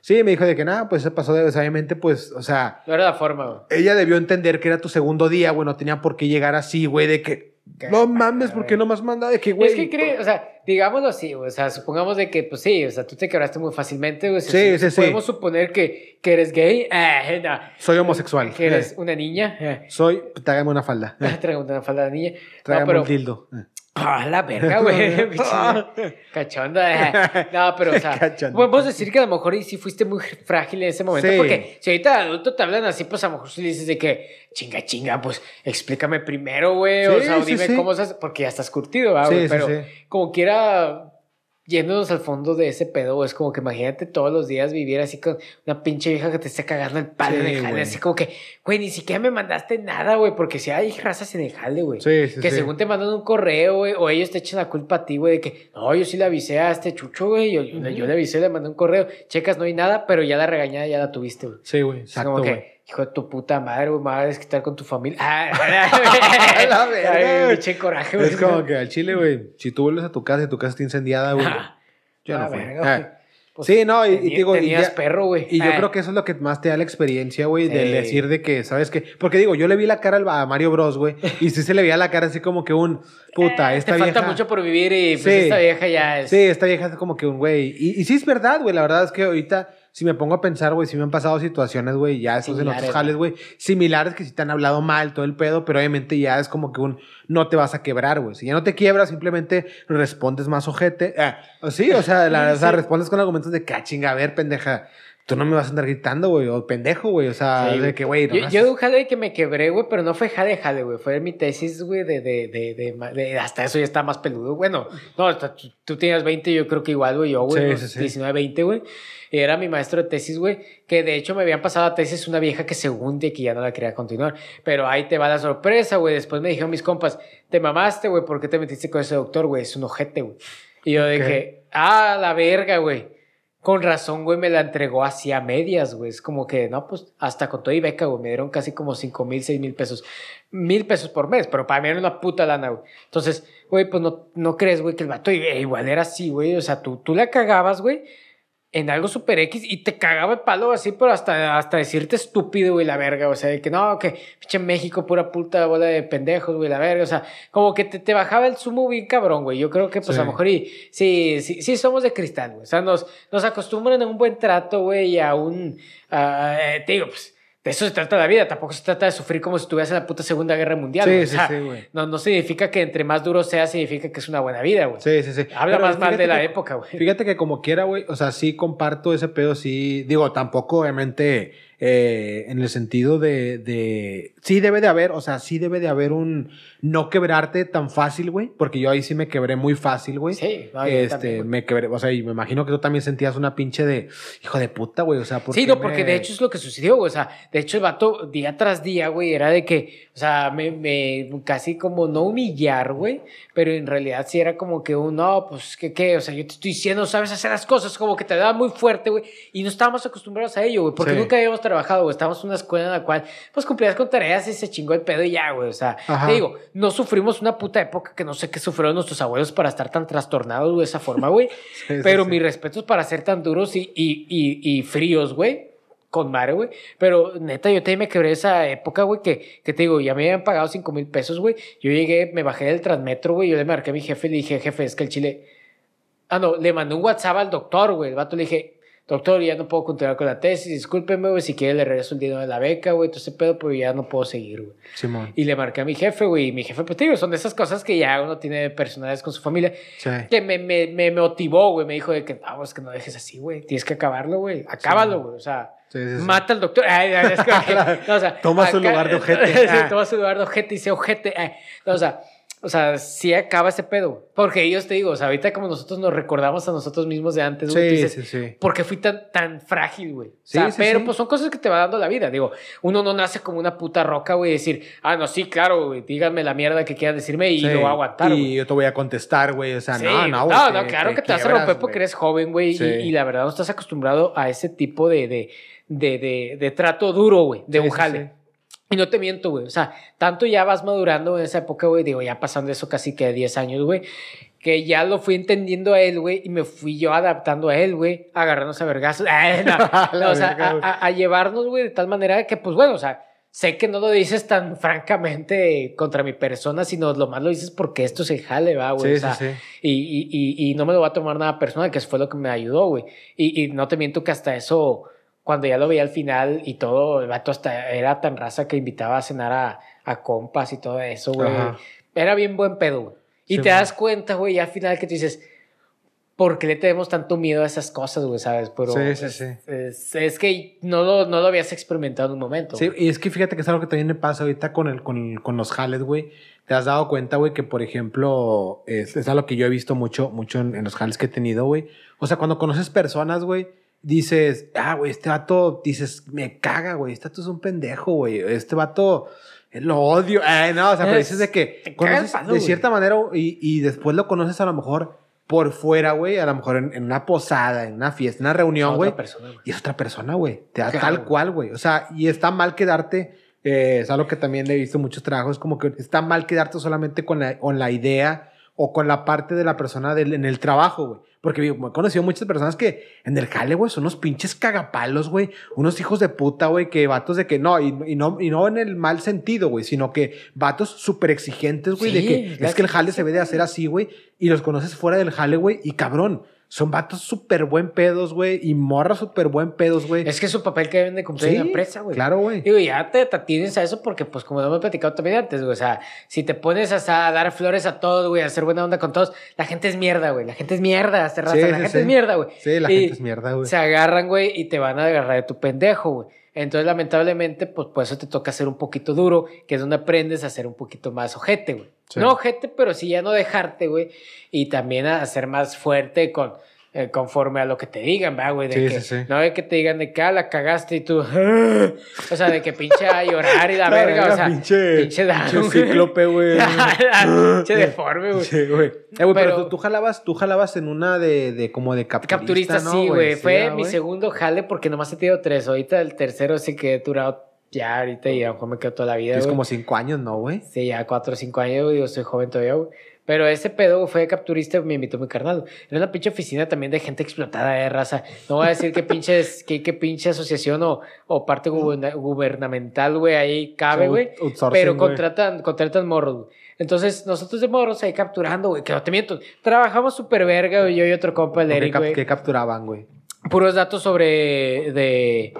Sí, me dijo de que nada, pues se pasó de, o sea, obviamente, pues, o sea, No era la forma, güey. ella debió entender que era tu segundo día, güey. No tenía por qué llegar así, güey, de que, no mames, ¿por qué no más manda de que, güey? es que cree, o sea, digámoslo así, o sea, supongamos de que, pues sí, o sea, tú te quebraste muy fácilmente, güey. Sí, sí, sí. Podemos suponer que, que eres gay, eh, no. Soy homosexual. Que eres Eh, una niña, eh. soy, trágame una falda. Eh, Traigo una falda de niña. No, Trágame pero, un dildo. Ah, la verga, güey. pinche Cachonda. eh. No, pero, o sea, podemos decir que a lo mejor y sí fuiste muy frágil en ese momento. Sí. Porque si ahorita de adulto te hablan así, pues a lo mejor sí dices de que, chinga, chinga, pues explícame primero, güey. o sea, o dime cómo estás, porque ya estás curtido, ¿verdad, Sí, güey? Pero como quiera, yéndonos al fondo de ese pedo, es como que imagínate todos los días vivir así con una pinche vieja que te esté cagando el palo Sí, en el jale. Así como que, güey, ni siquiera me mandaste nada, güey, porque si hay razas en el jale, güey Sí, sí, que según te mandan un correo, güey, o ellos te echan la culpa a ti, güey, de que, no, yo sí le avisé a este chucho, güey, yo, yo le- yo le avisé, le mandé un correo, checas, no hay nada, pero ya la regañada ya la tuviste, güey. Sí, güey, exacto, güey. Hijo de tu puta madre, güey, me vas a desquitar con tu familia. Ah, La verga, pinche coraje, güey. Es como que al chile, güey, si tú vuelves a tu casa y tu casa está incendiada, güey, yo la no fui. verga, Ah. Pues, Sí, no, y, y digo, y, tenías ya- perro, güey. y yo Ah. creo que eso es lo que más te da la experiencia, güey, de decir de que, ¿sabes qué? Porque digo, yo le vi la cara a Mario Bros, güey, y sí se le veía la cara así como que un, puta, Eh, esta te vieja... falta mucho por vivir y pues Sí. esta vieja ya es... Sí, esta vieja es como que un güey. Y, y sí es verdad, güey. La verdad es que ahorita si me pongo a pensar, güey, si me han pasado situaciones, güey, ya esos en otros jales, güey, similares que si te han hablado mal, todo el pedo, pero obviamente ya es como que un no te vas a quebrar, güey. Si ya no te quiebras, simplemente respondes más ojete. Ah, sí, o sea, la, o sea, respondes con argumentos de que, ah, chinga, a ver, pendeja, tú no me vas a andar gritando, güey, o pendejo, güey, o sea, Sí, de que, güey, no Yo, yo un que me quebré, güey, pero no fue jale, jale, güey. Fue mi tesis, güey, de, de, de, de, Hasta eso ya está más peludo. Bueno, no, hasta tú, tú tenías 20, yo creo que igual, güey. Yo, güey, Sí, sí, sí. 19, 20, güey. Y era mi maestro de tesis, güey. Que de hecho me habían pasado a tesis una vieja que se hunde y que ya no la quería continuar. Pero ahí te va la sorpresa, güey. Después me dijeron mis compas, te mamaste, güey, ¿por qué te metiste con ese doctor, güey? Es un ojete, güey. Y yo dije, ah, la verga, güey. Con razón, güey, me la entregó así a medias, güey. Es como que, no, pues hasta con todo y beca, güey. Me dieron casi como 5 mil, 6 mil pesos. Mil pesos por mes, pero para mí era una puta lana, güey. Entonces, güey, pues no, no crees, güey, que el vato igual era así, güey. O sea, tú, tú la cagabas, güey, en algo super X y te cagaba el palo así, pero hasta, hasta decirte estúpido, güey, la verga. O sea, de que no, que pinche México, pura puta bola de pendejos, güey, la verga. O sea, como que te, te bajaba el sumo bien cabrón, güey. Yo creo que, pues, Sí. a lo mejor y, sí, sí, sí somos de cristal, güey. O sea, nos, nos acostumbran a un buen trato, güey, y a un. a- eh, te digo, pues, de eso se trata la vida. Tampoco se trata de sufrir como si estuvieras en la puta Segunda Guerra Mundial. Sí. O sí, sea, sí, güey. No, no significa que entre más duro sea, significa que es una buena vida, güey. Sí, sí, sí. Habla Pero más mal de la época, güey. Fíjate que como quiera, güey, o sea, sí comparto ese pedo, sí, digo, tampoco obviamente eh, en el sentido de, de, sí debe de haber, o sea, sí debe de haber un no quebrarte tan fácil, güey, porque yo ahí sí me quebré muy fácil, güey. Sí, no, este, también, me quebré, o sea, y me imagino que tú también sentías una pinche de, hijo de puta, güey, o sea, ¿por Sí, no, porque me- de hecho es lo que sucedió, güey. O sea, de hecho el vato día tras día, güey, era de que, o sea, me, me casi como no humillar, güey, pero en realidad sí era como que un, no, pues, ¿qué, qué? O sea, yo te estoy diciendo, sabes hacer las cosas, como que te daba muy fuerte, güey, y no estábamos acostumbrados a ello, güey, porque Sí. nunca habíamos trabajado, güey. Estábamos en una escuela en la cual, pues, cumplías con tareas y se chingó el pedo y ya, güey. O sea, Ajá. te digo, no sufrimos una puta época que no sé qué sufrieron nuestros abuelos para estar tan trastornados, de esa forma, güey. Sí, Pero sí. mis respetos para ser tan duros y, y, y, y fríos, güey. Con madre, güey. Pero neta, yo también me quebré esa época, güey, que, que te digo, ya me habían pagado 5 mil pesos, güey. Yo llegué, me bajé del transmetro, güey. Yo le marqué a mi jefe y le dije, jefe, es que el chile. Ah, no, le mandé un WhatsApp al doctor, güey. El vato le dije, doctor, ya no puedo continuar con la tesis, discúlpeme, güey. Si quiere, le regreso el dinero de la beca, güey. Todo ese pedo, pero ya no puedo seguir, güey. Simón. Y le marqué a mi jefe, güey. Y mi jefe, pues, digo, son de esas cosas que ya uno tiene personales con su familia Sí. que me, me, me motivó, güey. Me dijo de que, no, es que no dejes así, güey. Tienes que acabarlo, güey. Acábalo, güey. O sea, Sí, sí, sí. mata al doctor. Ay, es que- no, o sea, Toma su lugar de ojete. Sí, toma su lugar de ojete y dice ojete. Ay, no, o sea, o sea, sí acaba ese pedo. Porque ellos te digo, o sea, ahorita como nosotros nos recordamos a nosotros mismos de antes, güey, Sí, dices, sí, sí. ¿por qué fui tan, tan frágil, güey? O Sí, sea, sí, pero pues son cosas que te va dando la vida. Digo, uno no nace como una puta roca, güey, y decir, ah, no, sí, claro, güey, díganme la mierda que quieran decirme y lo voy a aguantar. Y yo te voy a contestar, güey, o sea, no, no, güey. no, no, claro que te vas a romper porque eres joven, güey, y- la verdad no estás acostumbrado a ese tipo de, de, de, de, de trato duro, güey, de un jale. Y no te miento, güey, o sea, tanto ya vas madurando en esa época, güey, digo, ya pasando eso casi que 10 años, güey, que ya lo fui entendiendo a él, güey, y me fui yo adaptando a él, güey, agarrarnos a vergazos, Ay, no, no, o sea, a, a- a llevarnos, güey, de tal manera que, pues bueno, o sea, sé que no lo dices tan francamente contra mi persona, sino lo más lo dices porque esto es el jale, va, güey. Sí, o sea, sí, sí. y, y, y, y no me lo va a tomar nada personal, que eso fue lo que me ayudó, güey. Y, y no te miento que hasta eso, cuando ya lo veía al final y todo, el vato hasta era tan raza que invitaba a cenar a, a compas y todo eso, güey. Era bien buen pedo. Y Sí, te man. das cuenta, güey, ya al final que tú dices, ¿por qué le tenemos tanto miedo a esas cosas, güey, sabes? Pero Sí, sí, es, sí. Es, es que no lo, no lo habías experimentado en un momento. Sí, güey. y es que fíjate que es algo que también me pasa ahorita con, el, con, con los jales, güey. Te has dado cuenta, güey, que por ejemplo, es, es algo que yo he visto mucho, mucho en, en los jales que he tenido, güey. O sea, cuando conoces personas, güey, dices, ah, güey, este vato, dices, me caga, güey, este vato es un pendejo, güey. Este vato, eh, lo odio. Ay, no, o sea, pero Es- dices de que conoces de güey. cierta manera y, y después lo conoces a lo mejor por fuera, güey, a lo mejor en, en una posada, en una fiesta, en una reunión, güey. persona, güey. Y es otra persona, güey. Te da Claro, tal güey. cual, güey. O sea, y está mal quedarte. eh, es algo que también he visto en muchos trabajos. Como que está mal quedarte solamente con la, con la idea o con la parte de la persona del, en el trabajo, güey. Porque digo, he conocido muchas personas que en el jale, güey, son unos pinches cagapalos, güey. Unos hijos de puta, güey, que vatos de que no, y, y no, y no en el mal sentido, güey, sino que vatos súper exigentes, güey, de que es que el jale se ve de hacer así, güey, y los conoces fuera del jale, güey, y cabrón. Son vatos súper buen pedos, güey, y morras súper buen pedos, güey. Es que es su papel que deben de cumplir en la empresa, güey. Claro, güey. Digo, ya te, atienes a eso porque, pues, como hemos platicado también antes, güey, o sea, si te pones hasta a dar flores a todos, güey, a hacer buena onda con todos, la gente es mierda, güey. La gente es mierda, hace raza, Sí, la sí, gente es mierda, güey. Sí, la Y gente es mierda, güey. Se agarran, güey, y te van a agarrar de tu pendejo, güey. Entonces, lamentablemente, pues por eso te toca ser un poquito duro, que es donde aprendes a ser un poquito más ojete, güey. Sí. No ojete, pero sí ya no dejarte, güey. Y también a ser más fuerte con, eh, conforme a lo que te digan, ¿verdad, güey? De Sí, que, sí, sí. No de que te digan de que ah, la cagaste y tú. "Ah". O sea, de que pinche a llorar y la verga. O sea, pinche, pinche down, pinche güey. cíclope, güey. pinche deforme, güey. Sí, güey. Eh, güey, pero, Pero- tú, tú jalabas, tú jalabas en una de, de como de capturista, Capturista, ¿no, sí, güey. Fue ah, mi segundo jale porque nomás he tenido tres. Ahorita el tercero sí que he durado ya ahorita y a lo mejor me quedo toda la vida. Güey. como cinco años, ¿no, güey? Sí, ya cuatro o cinco años, güey. Yo soy joven todavía, güey. Pero ese pedo fue capturista, me invitó mi carnal. Era una pinche oficina también de gente explotada de raza. No voy a decir qué pinches, qué, qué pinche asociación o, o parte guberna- gubernamental, güey, ahí cabe, güey. Pero contratan, contratan morros, güey. Entonces, nosotros de morros ahí capturando, güey, que no te miento. Trabajamos súper verga, güey, yo y otro compa, el ¿Qué, Eric, güey. qué capturaban, güey? Puros datos sobre, de,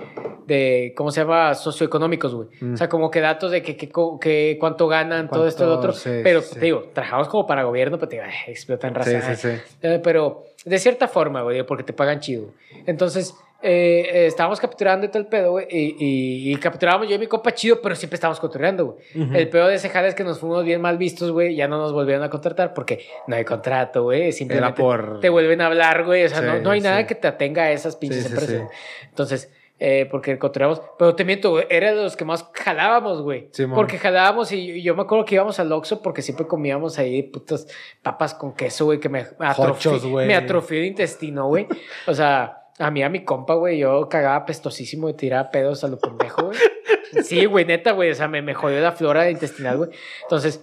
de, ¿cómo se llama? Socioeconómicos, güey. Mm. O sea, como que datos de que, que, que cuánto ganan, todo esto y lo otro. Cuánto- sí, pero, sí. te digo, trabajamos como para gobierno, pero te digo, explotan raza. Sí, sí, sí. Eh, pero de cierta forma, güey, porque te pagan chido. Entonces, eh, eh, estábamos capturando y todo el pedo, güey, y, y, y capturábamos yo y mi compa chido, pero siempre estábamos capturando, güey. El peor de ese jale es que nos fuimos bien mal vistos, güey, ya no nos volvieron a contratar porque no hay contrato, güey, simplemente por- te vuelven a hablar, güey, o sea, Sí, no, no hay sí. nada que te atenga a esas pinches Sí, empresas. Entonces, eh, porque capturamos, pero te miento, güey, era de los que más jalábamos, güey. Porque jalábamos y yo me acuerdo que íbamos al Oxxo porque siempre comíamos ahí putas papas con queso, güey, que me atrofió, me atrofió el intestino, güey. O sea, a mí, a mi compa, güey, yo cagaba pestosísimo y tiraba pedos a lo pendejo, güey. Sí, güey, neta, güey, o sea, me, me jodió la flora intestinal, güey. Entonces,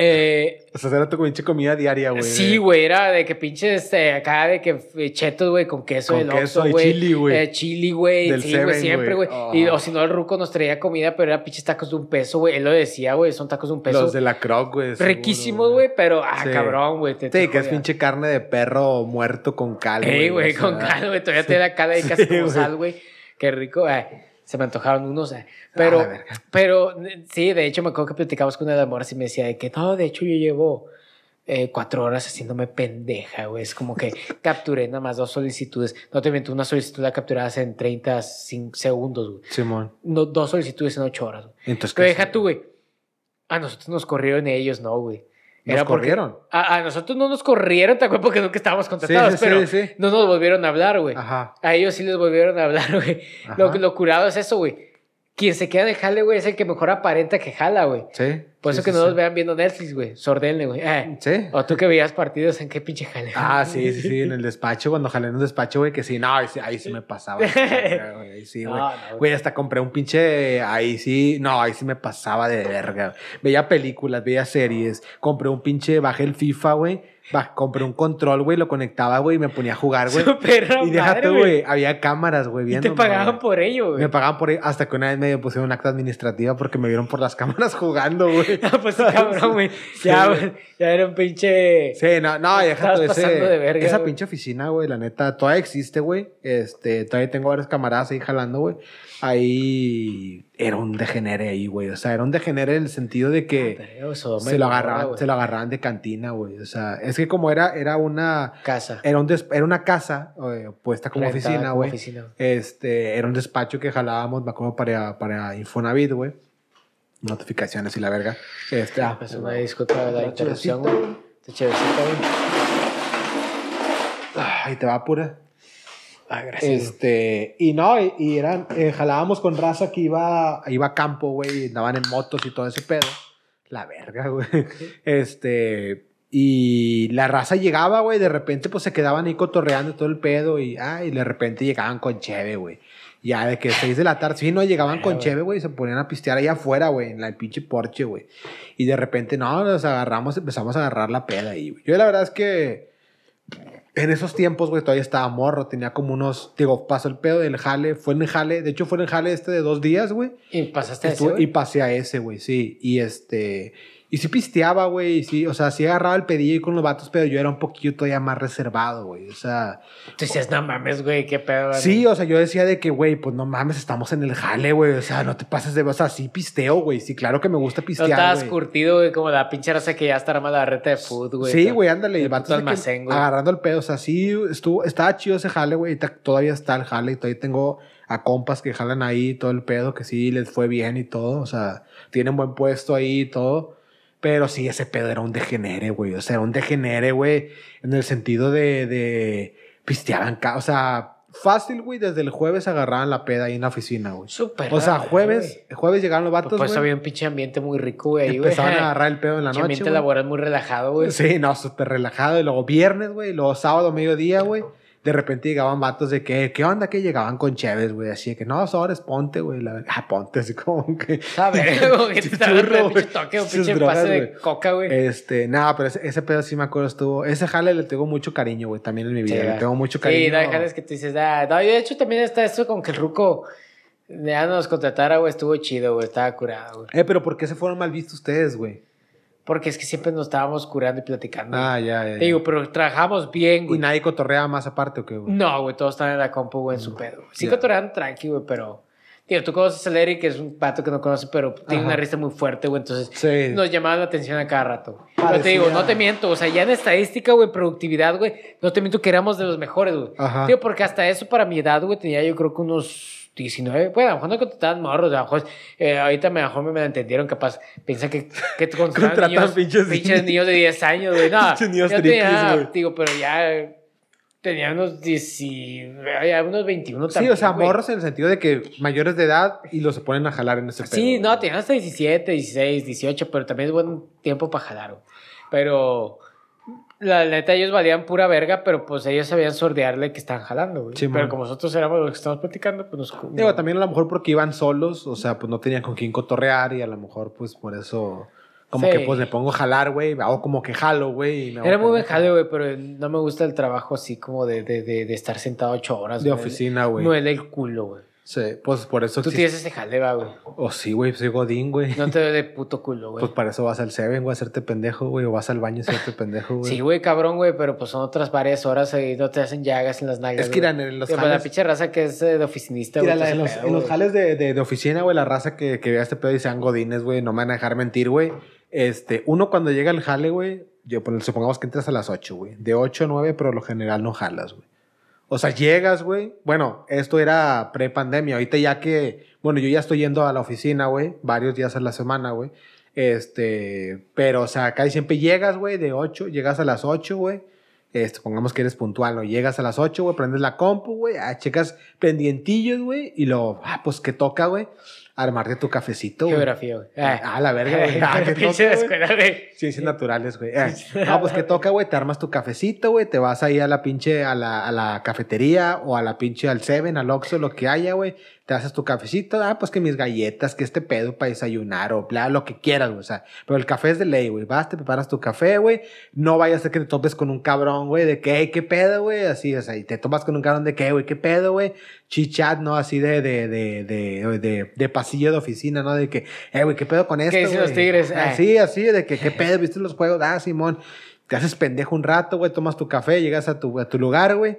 eh, O sea, era tu pinche comida diaria, güey. Sí, güey, era de que pinches eh, acá de que chetos, güey, con queso Con del queso Oxxo, y güey. chili, güey. Eh, chili, güey. Del Sí, güey, siempre, güey. güey. Y Oh. O si no, el ruco nos traía comida, pero era pinches tacos de un peso, güey. Él lo decía, güey, son tacos de un peso. Los de la croc, güey. Riquísimos, güey, pero, ah, Sí. cabrón, güey. te- te Sí, que es pinche carne de perro muerto con cal, Ey, güey, o sea, con cal, güey. Todavía te da cal ahí casi Sí, como güey. sal, güey. Qué rico. eh, se me antojaron unos. eh. Ah, Pero, pero, sí, de hecho, me acuerdo que platicamos con una de las morras y me decía de que, no, de hecho, yo llevo eh, cuatro horas haciéndome pendeja, güey. Es como que capturé nada más dos solicitudes. No te miento, una solicitud la capturadas en 30 cin- segundos, güey. Simón. No, dos solicitudes en ocho horas, güey. Entonces, Pero ¿qué deja tú, güey. A nosotros nos corrieron ellos, no, güey. ¿Nos Era porque- corrieron? A, a nosotros no nos corrieron, ¿te acuerdas? Porque nunca estábamos contratados, Sí, sí, pero sí, no nos volvieron a hablar, güey. Ajá. A ellos sí les volvieron a hablar, güey. Lo curado es eso, güey. Quien se queda de jale, güey, es el que mejor aparenta que jala, güey. Sí. Por eso sí, que sí, no sí. nos vean viendo Netflix, güey. Sordenle, güey. Eh. Sí. O tú que veías partidos, ¿en qué pinche jale? Ah, sí, sí, sí, en el despacho, cuando jalé en un despacho, güey, que sí, no, ahí sí, ahí me pasaba. Ahí sí, No, güey. no, güey. Güey, hasta compré un pinche, ahí sí, no, ahí sí me pasaba de verga. Veía películas, veía series, compré un pinche, bajé el FIFA, güey, ba- compré un control, güey, lo conectaba, güey, y me ponía a jugar, güey. Y déjate, güey, había cámaras, güey, Y viendo. te pagaban por ello, güey. Me pagaban por hasta que una vez me pusieron un acta administrativa porque me vieron por las cámaras jugando, güey. Ah, pues sí, cabrón, güey. Sí, Ya, ya era un pinche. Sí, no, no, ese- pasando de verga, esa pinche oficina, güey, la neta, todavía existe, güey. Este, todavía tengo varios camaradas ahí jalando, güey. Ahí era un degenere ahí, güey. O sea, era un degenere en el sentido de que y se lo agarraban, se lo agarraban de cantina, güey. O sea, es que como era, era una, Casa. era un des- era una casa eh, puesta como Rentada oficina, güey. Este, era un despacho que jalábamos, me acuerdo, para, para Infonavit, güey. Notificaciones y la verga. Este, ah, Pues una disculpa la interrupción, güey. Chevecita, güey. Ahí te va pura. Ah, gracias. Este, y no, y, y eran, eh, jalábamos con raza que iba, iba a campo, güey, y andaban en motos y todo ese pedo. La verga, güey. Este, y la raza llegaba, güey, de repente pues se quedaban ahí cotorreando todo el pedo y, ay, de repente llegaban con cheve, güey. Ya de que 6 de la tarde, sí, no, llegaban con güey. cheve, güey, y se ponían a pistear ahí afuera, güey, en la pinche porche, güey. Y de repente, no, nos agarramos, empezamos a agarrar la peda ahí, güey. Yo la verdad es que en esos tiempos, güey, todavía estaba morro. Tenía como unos. Digo, pasó el pedo del jale. Fue en el jale. De hecho, fue en el jale este de dos días, güey. Y pasaste a ese. Y pasé a ese, güey, sí. Y este. Y sí pisteaba, güey. Sí, o sea, sí agarraba el pedillo y con los vatos, pero yo era un poquillo todavía más reservado, güey. O sea. Tú decías, no mames, güey, qué pedo. Sí, o sea, yo decía de que, güey, pues no mames, estamos en el jale, güey. O sea, no te pases de. O sea, sí pisteo, güey. Sí, claro que me gusta No pistear. estabas güey. curtido, güey, como la pinche raza que ya está armada la reta de food, güey. Sí, güey, ándale. El que almacén, güey. agarrando el pedo. O sea, sí, estuvo, estaba chido ese jale, güey. Todavía está el jale y todavía tengo a compas que jalan ahí todo el pedo, que sí les fue bien y todo. O sea, tienen buen puesto ahí y todo. Pero sí, ese pedo era un degenere, güey. O sea, era un degenere, güey. En el sentido de, de pisteaban, o sea, fácil, güey. Desde el jueves agarraban la peda ahí en la oficina, güey. Súper. O sea, jueves, jueves llegaban los vatos, Pues, pues había un pinche ambiente muy rico, güey. Empezaban a agarrar el pedo en la noche, ambiente laboral muy relajado, güey. Sí, no, súper relajado. Y luego viernes, güey. Luego sábado, mediodía, güey. De repente llegaban vatos de que, ¿qué onda? Que llegaban con cheves, güey. Así de que, no, sobres, ponte, güey. La- Ah, ponte, así como que. ¿Sabes? Como que te Churro, pinche toque, pinche drogas, pase de coca, güey. Este, nada, pero ese, ese pedo sí me acuerdo estuvo. Ese jale le tengo mucho cariño, güey, también en mi vida. Sí, le ¿verdad? tengo mucho cariño. Sí, no, dejar que tú dices, ah, no, de hecho también está esto con que el ruco ya nos contratara, güey, estuvo chido, güey, estaba curado, güey. Eh, pero ¿por qué se fueron mal vistos ustedes, güey? Porque es que siempre nos estábamos curando y platicando. Ah, ya, ya. Te ya. digo, pero trabajamos bien, ¿Y güey. nadie cotorreaba más aparte o qué, güey? No, güey, todos están en la compu, güey, en su pedo. güey. Sí, Ya. cotorrean tranqui, güey, pero. Tío, tú conoces a Larry, que es un pato que no conoce, pero tiene Ajá. una risa muy fuerte, güey. Entonces, Sí. nos llamaba la atención a cada rato. Pero Parecía- te digo, no te miento, o sea, ya en estadística, güey, productividad, güey, no te miento que éramos de los mejores, güey. Ajá. Tío, porque hasta eso para mi edad, güey, tenía yo creo que unos 19. Bueno, a lo mejor no contrataban morros, a lo mejor, eh, ahorita mejor me, me entendieron, capaz. Piensan que, que contratan niños, pinches pinches, niños. de 10 años, güey. No, Pinches niños yo tenía, güey. digo, pero ya tenía unos 10, y- ya unos 21 Sí, también, o sea, güey. morros en el sentido de que mayores de edad y los se ponen a jalar en ese pedo. Sí, no, tenían hasta 17, 16, 18, pero también es buen tiempo para jalar, güey. Pero la neta, ellos valían pura verga, pero pues ellos sabían sordearle que estaban jalando, güey. Sí, pero man. como nosotros éramos los que estábamos platicando, pues nos. Digo, también a lo mejor porque iban solos, o sea, pues no tenían con quién cotorrear y a lo mejor pues por eso como Sí. que pues me pongo a jalar, güey, hago como que jalo, güey. Era muy buen güey, pero no me gusta el trabajo así como de, de, de, de estar sentado ocho horas. De güey. oficina, güey. No es el culo, güey. Sí, pues por eso Tú existe- tienes ese jale, va, güey. O sí, güey, soy godín, güey. No te doy de puto culo, güey. Pues para eso vas al Seven, güey, a hacerte pendejo, güey, o vas al baño a hacerte pendejo, güey. Sí, güey, cabrón, güey, pero pues son otras varias horas y no te hacen llagas en las nalgas. Es que irán en los Sí, pues, la jales... pinche raza que es eh, de oficinista, güey. te en, los, pedo, en los güey. jales de, de, de oficina, güey, la raza que, que vea este pedo y sean godines, güey, no me van a dejar mentir, güey. Este, uno cuando llega al jale, güey, yo pues, supongamos que entras a las 8, güey. De 8 a 9, pero lo general no jalas, güey. O sea, llegas, güey. Bueno, esto era pre-pandemia. Ahorita ya que, bueno, yo ya estoy yendo a la oficina, güey, varios días a la semana, güey. Este, pero, o sea, casi siempre llegas, güey, de 8, llegas a las 8, güey. Este, pongamos que eres puntual, ¿no? Llegas a las 8, güey, prendes la compu, güey, ah, checas pendientillos, güey, y luego, ah, pues que toca, güey, armarte tu cafecito. Geografía, güey. Ah, la verga, güey. Ah, toca, güey. escuela, güey. Ciencias naturales, güey. Eh, No, pues que toca, güey, te armas tu cafecito, güey, te vas ahí a la pinche, a la, a la cafetería o a la pinche al Seven, al Oxxo, lo que haya, güey. Te haces tu cafecito, ah, pues que mis galletas, que este pedo para desayunar o bla, lo que quieras, güey. O sea, pero el café es de ley, güey. Vas, te preparas tu café, güey. No vayas a ser que te topes con un cabrón, güey, de que, "Ey, qué pedo, güey. Así, o sea, y te topas con un cabrón de que, güey, qué pedo, güey. Chichat, ¿no? Así de, de, de, de, de, de pasillo de oficina, ¿no? De que, eh, güey, qué pedo con esto, dicen los güey?" tigres? Ah, Eh. Sí, así, de que, ¿qué pedo? ¿Viste los juegos? Ah, Simón. Te haces pendejo un rato, güey, tomas tu café, llegas a tu, a tu lugar, güey.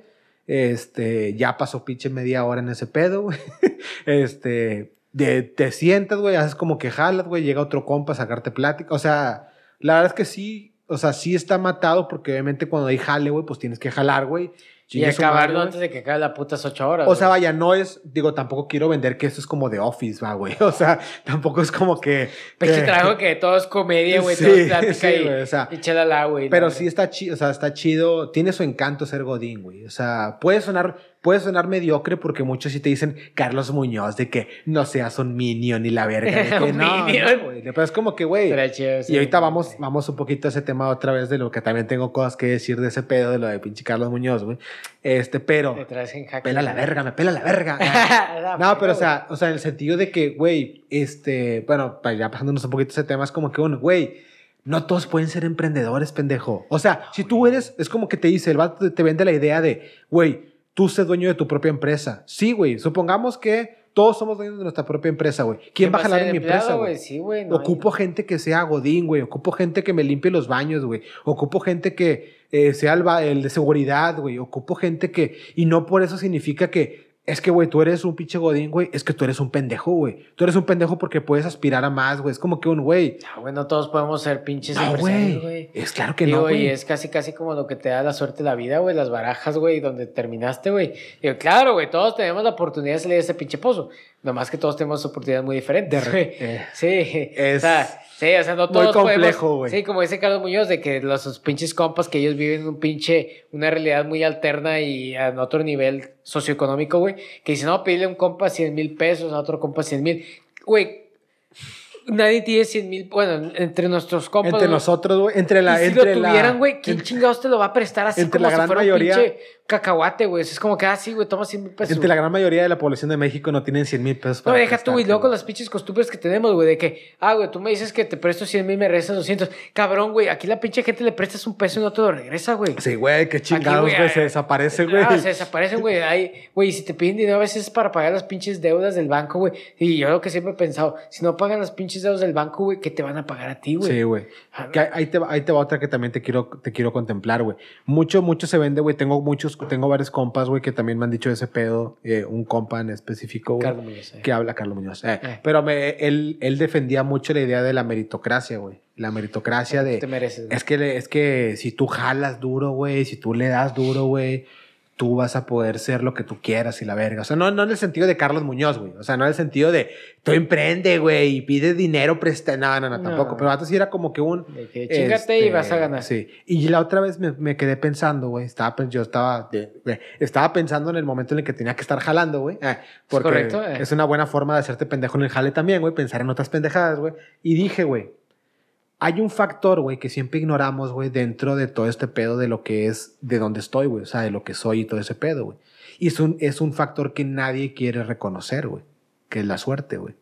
Este, ya pasó pinche media hora en ese pedo, güey. Este, de- te sientas, güey, haces como que jalas, güey, llega otro compa a sacarte plática. O sea, la verdad es que sí, o sea, sí está matado porque obviamente cuando hay jale, güey, pues tienes que jalar, güey. Y acabarlo antes de que acabe las putas ocho horas. O sea, güey. vaya, no es, digo, tampoco quiero vender que esto es como de Office, va, güey. O sea, tampoco es como que... Pinche que- trabajo que todo es comedia, güey, Sí, todo es plática sí, y, güey, o sea, y chalala, güey. Pero sí está chido, o sea, está chido, tiene su encanto ser Godín, güey. O sea, puede sonar, puede sonar mediocre porque muchos sí te dicen Carlos Muñoz de que no seas un minion y la verga. De que Un no, minion. no, güey. Pero es como que, güey. Chido, sí. Y ahorita vamos, vamos un poquito a ese tema otra vez de lo que también tengo cosas que decir de ese pedo de lo de pinche Carlos Muñoz, güey. Este, pero. Te traes en jaque. Pela la verga, me pela la verga. No, pero o sea, o sea, en el sentido de que, güey, este, bueno, ya pasándonos un poquito ese tema, es como que, bueno, güey, no todos pueden ser emprendedores, pendejo. O sea, si tú eres, es como que te dice, el vato te- vende la idea de, güey, tú sé dueño de tu propia empresa. Sí, güey, supongamos que todos somos dueños de nuestra propia empresa, güey. ¿Quién va a jalar en mi empresa, güey? Sí, no Ocupo gente que sea godín, güey. Ocupo gente que me limpie los baños, güey. Ocupo gente que eh, sea el, de seguridad, güey. Ocupo gente que... Y no por eso significa que... Es que, güey, tú eres un pinche godín, güey. Es que tú eres un pendejo, güey. Tú eres un pendejo porque puedes aspirar a más, güey. Es como que un güey... Ah, güey, no todos podemos ser pinches No, empresarios, güey. Es claro que Digo, no, y güey. es casi, casi como lo que te da la suerte de la vida, güey, las barajas, güey, donde terminaste, güey. Digo, claro, güey, todos tenemos la oportunidad de salir de ese pinche pozo. Nomás que todos tenemos oportunidades muy diferentes, eh, sí, es o sea, sí, o sea, no muy todos complejo, podemos- güey. Sí, como dice Carlos Muñoz, de que los pinches compas que ellos viven un pinche, una realidad muy alterna y en otro nivel socioeconómico, güey, que dicen, no, pídele a un compa 100 mil pesos, a otro compa 100 mil. Güey, nadie tiene 100 mil, bueno, entre nuestros compas. Entre güey, nosotros, güey. Entre la... y si entre lo tuvieran, güey, ¿quién en- chingados te lo va a prestar así entre como la si gran fuera mayoría- un pinche cacahuate, güey? Es como que, ah, sí, güey, toma 100 mil pesos. Entre la gran mayoría de la población de México no tienen 100 mil pesos No, deja tú, y prestarte, luego güey. las pinches costumbres que tenemos, güey, de que, ah, güey, tú me dices que te presto 100 mil, me regresas 200. Cabrón, güey, aquí la pinche gente le prestas un peso y no te lo regresa, güey. Sí, güey, qué chingados, güey, güey. ah, Se desaparece, güey. Ah, se desaparecen, güey. Güey, si te piden dinero a veces es para pagar las pinches deudas del banco, güey. Y yo lo que siempre he pensado, si no pagan las pinches deudas del banco, güey, ¿qué te van a pagar a ti, güey? Sí, güey. A ver. Que ahí- te, va- ahí te va otra que también te quiero, te quiero contemplar, güey. Mucho, mucho se vende, güey. Tengo muchos, tengo varios compas, güey, que también me han dicho ese pedo. eh, un compa en específico, güey. Carlos Muñoz, eh. Que habla Carlos Muñoz. eh. Eh. Pero me, él, él defendía mucho la idea de la meritocracia, güey. La meritocracia de... Te mereces. güey. Es que, es que si tú jalas duro, güey, si tú le das duro, güey, tú vas a poder ser lo que tú quieras y la verga. O sea, no, no en el sentido de Carlos Muñoz, güey. O sea, no en el sentido de tú emprende, güey, y pide dinero presta. No, no, no, No. tampoco. Pero antes sí era como que un. De que chingate y este, vas a ganar. Sí. Y la otra vez me, me quedé pensando, güey. Estaba, yo estaba, estaba pensando en el momento en el que tenía que estar jalando, güey. eh, porque correcto, eh. es una buena forma de hacerte pendejo en el jale también, güey. Pensar en otras pendejadas, güey. Y dije, güey, hay un factor, güey, que siempre ignoramos, güey, dentro de todo este pedo de lo que es, de dónde estoy, güey, o sea, de lo que soy y todo ese pedo, güey. Y es un, es un factor que nadie quiere reconocer, güey, que es la suerte, güey.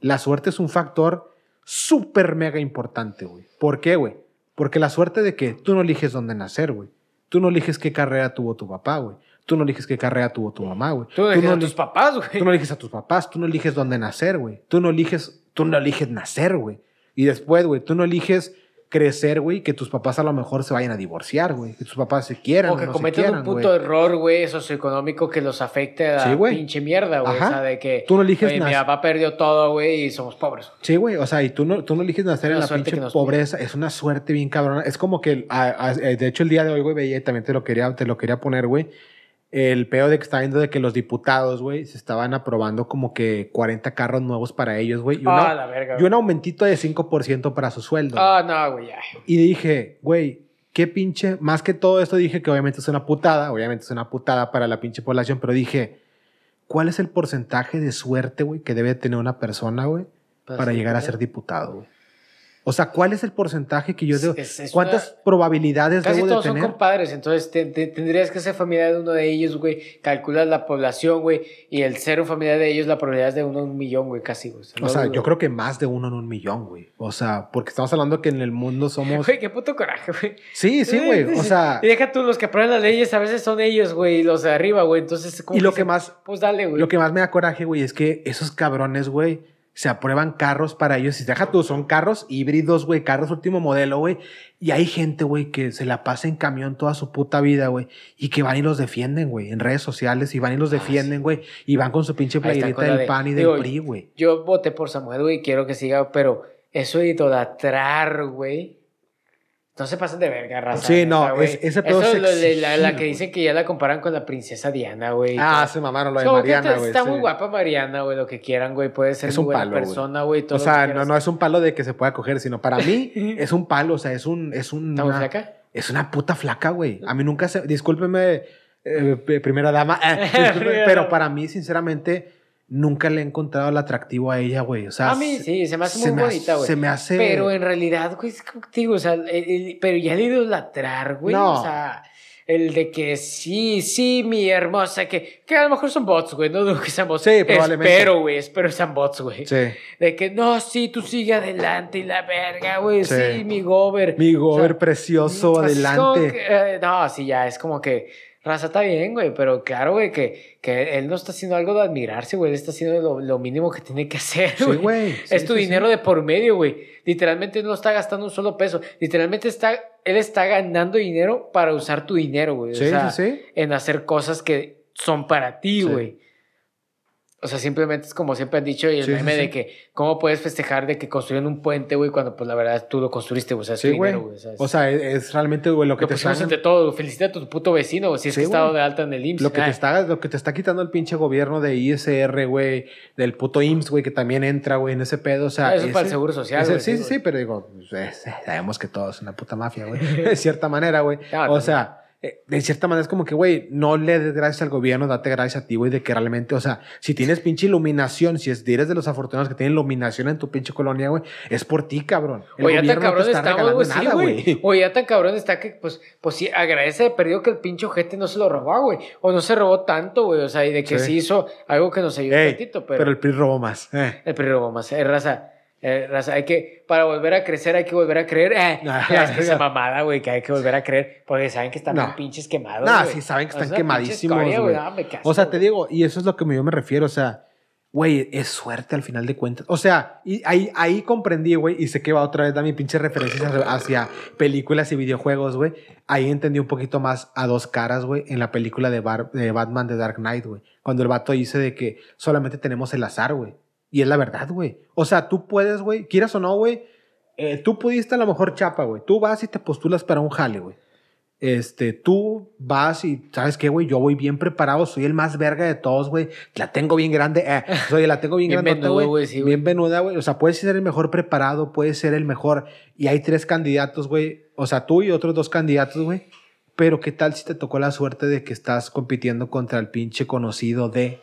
La suerte es un factor súper mega importante, güey. ¿Por qué, güey? Porque la suerte de que tú no eliges dónde nacer, güey. Tú no eliges qué carrera tuvo tu papá, güey. Tú no eliges qué carrera tuvo tu mamá, güey. Tú dejas a eli- tus papás, güey. Tú no eliges a tus papás, tú no eliges dónde nacer, güey. Tú no eliges, tú no eliges nacer, güey. Y después, güey, tú no eliges crecer, güey, que tus papás a lo mejor se vayan a divorciar, güey. Que tus papás se quieran. O que no se cometan quieran, un puto error, güey, socioeconómico que los afecte a la Sí, pinche mierda, güey. O sea, de que Tú no eliges mi papá perdió todo, güey, y somos pobres. Sí, güey, o sea, y tú no, tú no eliges nacer en la pinche que nos pobreza, es una suerte bien cabrona. Es como que, a- a- de hecho, el día de hoy, güey, veía, y también te lo quería, te lo quería poner, güey, el peo de que está viendo de que los diputados, güey, se estaban aprobando como que 40 carros nuevos para ellos, güey, y, una- Ah, la verga. y güey. un aumentito de 5% para su sueldo. Ah, no, güey, ya. Y dije, güey, qué pinche, más que todo esto dije que obviamente es una putada, obviamente es una putada para la pinche población, pero dije, ¿cuál es el porcentaje de suerte, güey, que debe tener una persona, güey, Para llegar a ser diputado, güey? O sea, ¿cuál es el porcentaje que yo debo, Es- es cuántas probabilidades Casi debo de todos son tener? compadres, entonces te- te- tendrías que ser familiar de uno de ellos, güey. Calculas la población, güey, y el ser un familiar de ellos, la probabilidad es de uno en un millón, güey, casi, güey. O sea, yo creo que más de uno en un millón, güey. O sea, porque estamos hablando que en el mundo somos... Güey, qué puto coraje, güey. Sí, sí, güey. O sea, Y deja tú, los que aprueban las leyes a veces son ellos, güey, los de arriba, güey. Entonces, como y lo dicen, que más, Pues dale, güey. Lo que más me da coraje, güey, es que esos cabrones, güey, se aprueban carros para ellos. Y deja tú, son carros híbridos, güey, carros último modelo, güey. Y hay gente, güey, que se la pasa en camión toda su puta vida, güey. Y que van y los defienden, güey, en redes sociales. Y van y los Ah, defienden, güey. Y van con su pinche playerita del de- PAN y del PRI, güey. Yo voté por Samuel, güey, y quiero que siga, pero eso de idolatrar, güey. No se pasen de verga, raza. Sí, no, es- ese pedo Eso es la, que dicen que ya la comparan con la princesa Diana, güey. Ah, se mamaron lo de Mariana, güey. Está sí. muy guapa Mariana, güey, lo que quieran, güey. Puede ser Es muy un buena palo, persona, güey. O sea, no, no es un palo de que se pueda coger, sino para mí es un palo, o sea, es un... Es un ¿Está muy flaca? Es una puta flaca, güey. A mí nunca se... Discúlpeme, eh, primera dama. eh, pero para mí, sinceramente, nunca le he encontrado el atractivo a ella, güey. O sea, A mí sí, se me hace muy me bonita, güey. Se me hace... Pero en realidad, güey, es digo, o sea, el- el- pero ya el idolatrar, güey. No. O sea, el de que sí, sí, mi hermosa, que, que a lo mejor son bots, güey, no dudo que sean bots. Sí, probablemente. Espero, güey, espero sean bots, güey. Sí. De que no, sí, tú sigue adelante y la verga, güey, sí. Sí. mi gober. Mi O gober sea, precioso, adelante. que, eh, no, sí, ya, es como que Raza está bien, güey, pero claro, güey, que, que él no está haciendo algo de admirarse, güey. Él está haciendo lo, lo mínimo que tiene que hacer, Sí, güey. güey. Sí, es tu sí, dinero de por medio, güey. Literalmente no está gastando un solo peso. Literalmente está, él está ganando dinero para usar tu dinero, güey. O Sí, sea, sí, sí. En hacer cosas que son para ti, Sí. güey. O sea, simplemente es como siempre han dicho y el Sí, meme sí. de que cómo puedes festejar de que construyen un puente, güey, cuando pues la verdad tú lo construiste, güey. O sea, es güey. O sea, es- realmente, güey, lo que lo te está... entre todos. Felicita a tu puto vecino, güey. Si es que güey. de alta en el IMSS. Lo que, Ah, te está, lo que te está quitando el pinche gobierno de ISR, güey, del puto IMSS, güey, que también entra, güey, en ese pedo. O sea, Ah, eso es para el seguro social, ese- güey, sí, sí, sí, pero digo, pues, eh, sabemos que todo es una puta mafia, güey. De cierta manera, güey. Ah, o también. sea, eh, de cierta manera es como que, güey, no le des gracias al gobierno, date gracias a ti, güey, de que realmente, o sea, si tienes pinche iluminación, si es, eres de los afortunados que tienen iluminación en tu pinche colonia, güey, es por ti, cabrón. El O ya tan no cabrón está estamos, güey. Sí, güey. O ya tan cabrón está que, pues, pues sí, agradece de perdido que el pinche ojete no se lo robó, güey. O no se robó tanto, güey. O sea, y de que Sí. sí, hizo algo que nos ayudó un tantito, pero... pero, el PRI robó más. eh. el PRI robó más. Eh, raza. Eh, raza, hay que, para volver a crecer, hay que volver a creer. Eh, Ah, es que esa mamada, güey, que hay que volver a creer, porque saben que están No. pinches quemados. No, sí, saben que O sea, están quemadísimos, caso, O sea, te digo, y eso es lo que yo me refiero, o sea, güey, es suerte al final de cuentas. O sea, y ahí, ahí comprendí, güey, y sé que va otra vez a mi pinche referencias hacia, hacia películas y videojuegos, güey. Ahí entendí un poquito más a dos caras, güey, en la película de, Bar- de Batman de Dark Knight, güey. Cuando el vato dice de que solamente tenemos el azar, güey. Y es la verdad, güey. O sea, tú puedes, güey, quieras o no, güey, eh, tú pudiste a lo mejor chapa, güey. Tú vas y te postulas para un jale, güey este, tú vas y, ¿sabes qué, güey? Yo voy bien preparado, soy el más verga de todos, güey. La tengo bien grande, eh, soy, la tengo bien, Bien grande, güey. sí, bien venuda, güey. O sea, puedes ser el mejor preparado, puedes ser el mejor. Y hay tres candidatos, güey. O sea, tú y otros dos candidatos, güey. Pero ¿qué tal si te tocó la suerte de que estás compitiendo contra el pinche conocido de...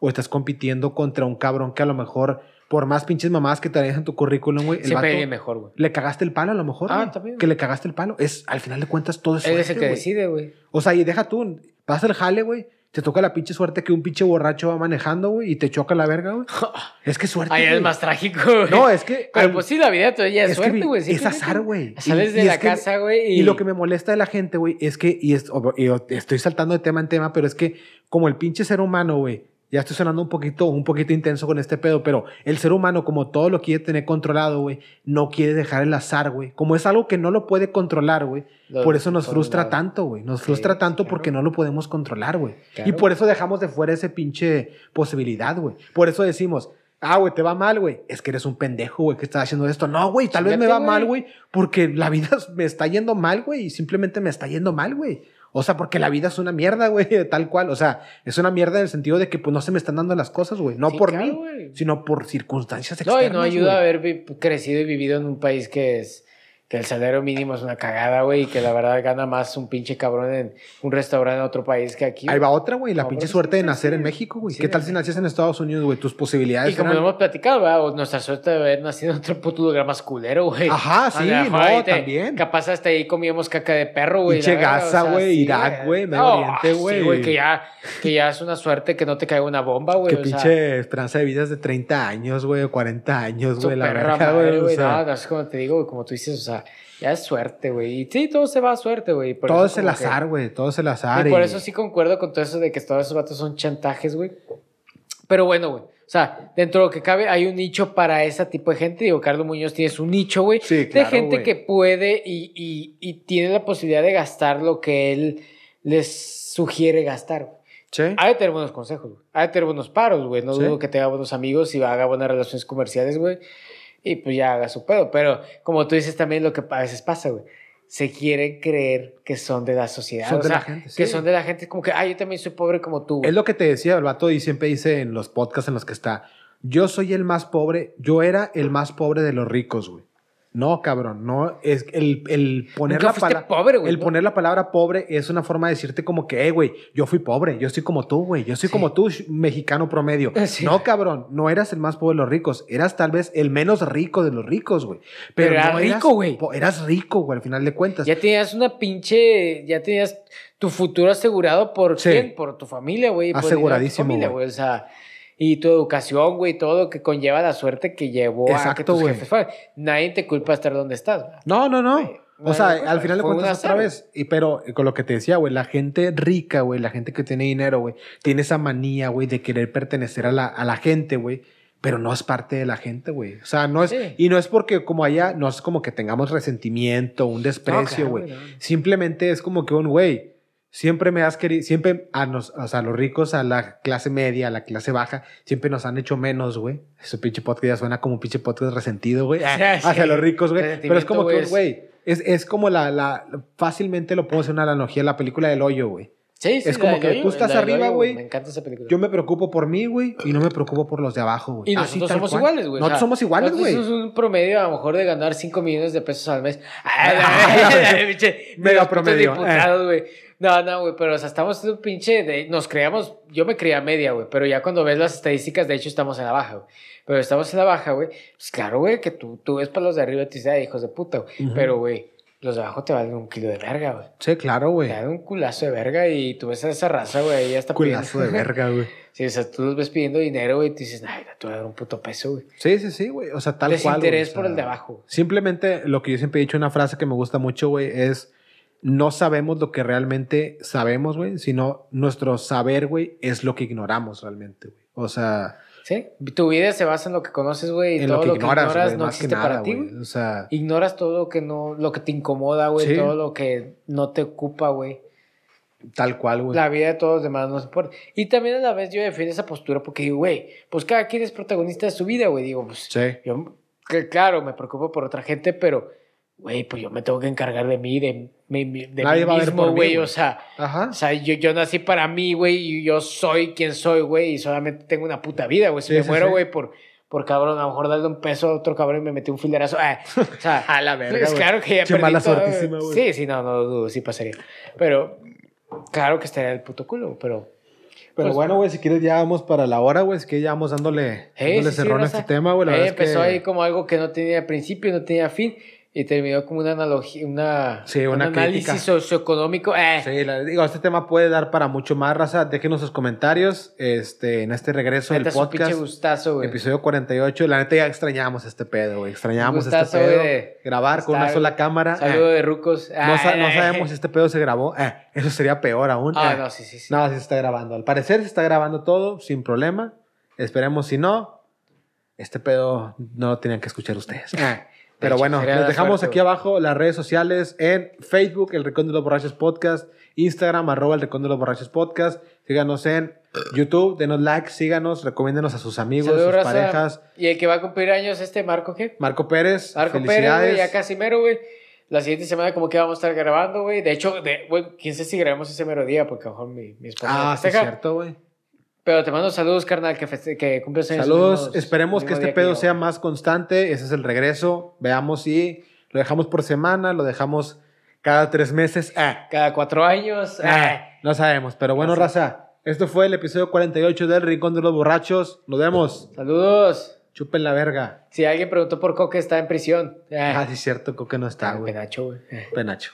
O estás compitiendo contra un cabrón que a lo mejor, por más pinches mamadas que te en tu currículum, güey, el Siempre vato- mejor, güey. le cagaste el palo a lo mejor, Ah, también. Que le cagaste el palo. Es, al final de cuentas, todo es suerte, es el que decide, güey. O sea, y deja tú, vas al jale, güey. Te toca la pinche suerte que un pinche borracho va manejando, güey, y te choca la verga, güey. Es que suerte. Ahí es más trágico, güey. No, es que. Pero al- pues sí, la vida todavía es, es suerte, güey. es azar, güey. Sales Y- de y la casa, güey. Y lo que me molesta de la gente, güey, es que, y, es, y estoy saltando de tema en tema, pero es que como el pinche ser humano, güey, ya estoy sonando un poquito, un poquito intenso con este pedo, pero el ser humano, como todo lo quiere tener controlado, güey, no quiere dejar el azar, güey. Como es algo que no lo puede controlar, güey. Por eso nos frustra tanto, güey. Nos Sí, frustra tanto claro. porque no lo podemos controlar, güey. Y por eso dejamos de fuera ese pinche posibilidad, güey. Por eso decimos, ah, güey, te va mal, güey. Es que eres un pendejo, güey, que estás haciendo esto. No, güey, tal vez me va mal, güey, porque la vida me está yendo mal, güey, y simplemente me está yendo mal, güey. O sea, porque la vida es una mierda, güey, tal cual. O sea, es una mierda en el sentido de que pues no se me están dando las cosas, güey. No Sí, por claro, mí, sino por circunstancias No, externas. y no ayuda a haber crecido y vivido en un país que es que el salario mínimo es una cagada, güey, y que la verdad gana más un pinche cabrón en un restaurante en otro país que aquí. Ahí güey. va otra, güey, la No, pinche pero suerte de nacer en México, güey. Sí, ¿Qué tal güey. si nacías en Estados Unidos, güey? Tus posibilidades Y como lo hemos platicado, ¿verdad? O nuestra suerte de haber nacido en otro puto lugar más culero, güey. Ajá, sí, no, te- también. Capaz hasta ahí comíamos caca de perro, güey. Pinche Gaza, güey, sí, Irak, güey, Medio No, Oriente, sí, güey. que ya, que ya es una suerte que no te caiga una bomba, güey. Que o sea, pinche esperanza de vida es de 30 años, güey, o 40 años, güey, la madre, güey. o güey. No, no, es como te digo, güey, como tú dices, o sea, ya es suerte, güey. Y sí, todo se va a suerte, güey. todo eso es el azar, güey, todo es el azar. Y por eso sí concuerdo con todo eso de que todos esos vatos son chantajes, güey. Pero bueno, güey. O sea, dentro de lo que cabe, hay un nicho para ese tipo de gente. Digo, Carlos Muñoz tienes un nicho, güey. Sí, de claro, gente güey. que puede y, y- y tiene la posibilidad de gastar lo que él les sugiere gastar. güey. Sí. Ha de tener buenos consejos, güey. Ha de tener buenos paros, güey. No Sí. dudo que tenga buenos amigos y haga buenas relaciones comerciales, güey. Y pues ya haga su pedo. Pero como tú dices también lo que a veces pasa, güey. Se quieren creer que son de la sociedad. Son o de sea, la gente, que sí. son de la gente. Como que, ah, yo también soy pobre como tú, güey. Es lo que te decía el vato y siempre dice en los podcasts en los que está. Yo soy el más pobre, yo era el más pobre de los ricos, güey. No, cabrón, no, es el, el poner la palabra pobre, güey, el ¿no? poner la palabra pobre es una forma de decirte como que, hey, güey, yo fui pobre, yo soy como tú, güey, yo soy Sí. como tú, mexicano promedio. Sí. No, cabrón, no eras el más pobre de los ricos, eras tal vez el menos rico de los ricos, güey. Pero Pero, eras no rico, güey. Eras rico, güey, al final de cuentas. Ya tenías una pinche. Ya tenías tu futuro asegurado por Sí. quién? Por tu familia, güey. por dinero de tu Aseguradísimo, familia, güey. O sea. Y tu educación, güey, todo lo que conlleva la suerte que llevó a que tus jefes fueran. Nadie te culpa de estar donde estás, güey. No, no, no. O sea, al final de cuentas otra vez. Y pero con lo que te decía, güey, la gente rica, güey, la gente que tiene dinero, güey, tiene esa manía, güey, de querer pertenecer a la, a la gente, güey. Pero no es parte de la gente, güey. O sea, no es. Sí. Y no es porque como allá, no es como que tengamos resentimiento, un desprecio, No, güey. claro, güey, no. Simplemente es como que un güey. Siempre me has querido, siempre a, nos, o sea, a los ricos, a la clase media, a la clase baja, siempre nos han hecho menos, güey. Ese pinche podcast ya suena como un pinche podcast resentido, güey. Sí, Hacia sí. los ricos, güey. Pero es como que, güey, es, es como la, la, fácilmente lo puedo hacer una analogía, la película del hoyo, güey. Sí, sí, Es como la que hoyo, tú estás la arriba, güey. Me encanta esa película. Yo me preocupo por mí, güey, y no me preocupo por los de abajo, güey. Y Así nosotros tal somos cual. iguales, güey. o Nosotros sea, somos iguales, nosotros güey. somos un promedio a lo mejor de ganar 5 millones de pesos al mes. Mega los putos promedio, diputados, güey. No, no, güey, pero o sea, estamos en un pinche de, nos creamos, yo me creía media, güey, pero ya cuando ves las estadísticas, de hecho estamos en la baja, güey. Pero estamos en la baja, güey. Pues claro, güey, que tú, tú ves para los de arriba y te dices, "Ay, hijos de puta, güey. Pero, güey, los de abajo te valen un kilo de verga, güey. Sí, claro, güey. Te dan un culazo de verga y tú ves a esa raza, güey, ahí ya está Culazo de verga, güey. Sí, o sea, tú los ves pidiendo dinero, güey, y te dices, ay, te voy a dar un puto peso, güey. Sí, sí, sí, güey. O sea, tal cual. güey, Desinterés o por el de abajo. Simplemente lo que yo siempre he dicho, una frase que me gusta mucho, güey, es no sabemos lo que realmente sabemos, güey, sino nuestro saber, güey, es lo que ignoramos realmente, güey. O sea, Sí, tu vida se basa en lo que conoces, güey, y todo lo que ignoras, no existe nada, para ti. O sea, Ignoras todo lo que no, lo que te incomoda, güey, Sí. todo lo que no te ocupa, güey. tal cual, güey. La vida de todos los demás no se importa. Y también a la vez yo defiendo esa postura porque digo, güey, pues cada quien es protagonista de su vida, güey. Digo, pues Sí. yo, que claro, me preocupo por otra gente, pero, güey, pues yo me tengo que encargar de mí, de, mi- mi- de Nadie mí mismo, güey. O sea, Ajá. o sea, yo, yo nací para mí, güey, y yo soy quien soy, güey, y solamente tengo una puta vida, güey. Si Sí, me sí, muero, sí. güey, por, por cabrón, a lo mejor darle un peso a otro cabrón y me metí un filerazo. Ah, o sea, A la verga, es güey. claro que ya Che, perdí mala todo. Sí, sí, no, no dudo, sí pasaría. Pero, claro que estaría el puto culo, pero... Pero pues, bueno, güey, si quieres ya vamos para la hora, güey. Es que ya vamos dándole, Hey, dándole sí, sí, cerrón a este tema, güey. Verdad es empezó que- ahí como algo que no tenía principio, no tenía fin, y terminó como una analogía, una, Sí, una un análisis crítica. socioeconómico. Eh, Sí, la- digo, este tema puede dar para mucho más, raza. Déjenos sus comentarios este, en este regreso del podcast. gustazo, güey. Episodio 48. La neta ya extrañamos este pedo, güey. Extrañamos Gustazo, este pedo. güey, de Grabar con una sola cámara. Saludo eh. de rucos. No, sa- no Ay, sabemos si este pedo se grabó. Eh, eso sería peor aún. Ah, Eh. no, sí, sí, sí. No, sí se está grabando. Al parecer se está grabando todo sin problema. Esperemos si no. Este pedo no lo tenían que escuchar ustedes. Pero bueno, les dejamos suerte, aquí güey. abajo las redes sociales en Facebook, El Rincón de los Borrachos Podcast, Instagram, arroba El Rincón de los Borrachos Podcast. Síganos en YouTube, denos like, síganos, recomiéndenos a sus amigos, Saludos, sus parejas. Y el que va a cumplir años, este Marco, ¿qué? Marco Pérez, Marco Pérez, felicidades. güey, ya casi mero, güey. La siguiente semana como que vamos a estar grabando, güey. De hecho, de, güey, quién sabe si grabamos ese mero día, porque a lo mejor mi, mi esposa Ah, sí, festeja. cierto, güey. Pero te mando saludos, carnal, que, feste- que cumples años. Saludos, esperemos que este pedo sea más constante. Ese es el regreso. Veamos si lo dejamos por semana, lo dejamos cada tres meses. Ah, Cada cuatro años. ah, ah. no sabemos, pero bueno, No sé. raza. Esto fue el episodio 48 del Rincón de los Borrachos. Nos vemos. Saludos. Chupen la verga. Si alguien preguntó por Coque, está en prisión. Ah, Ah, sí, es cierto, Coque no está, güey. penacho, güey. Penacho.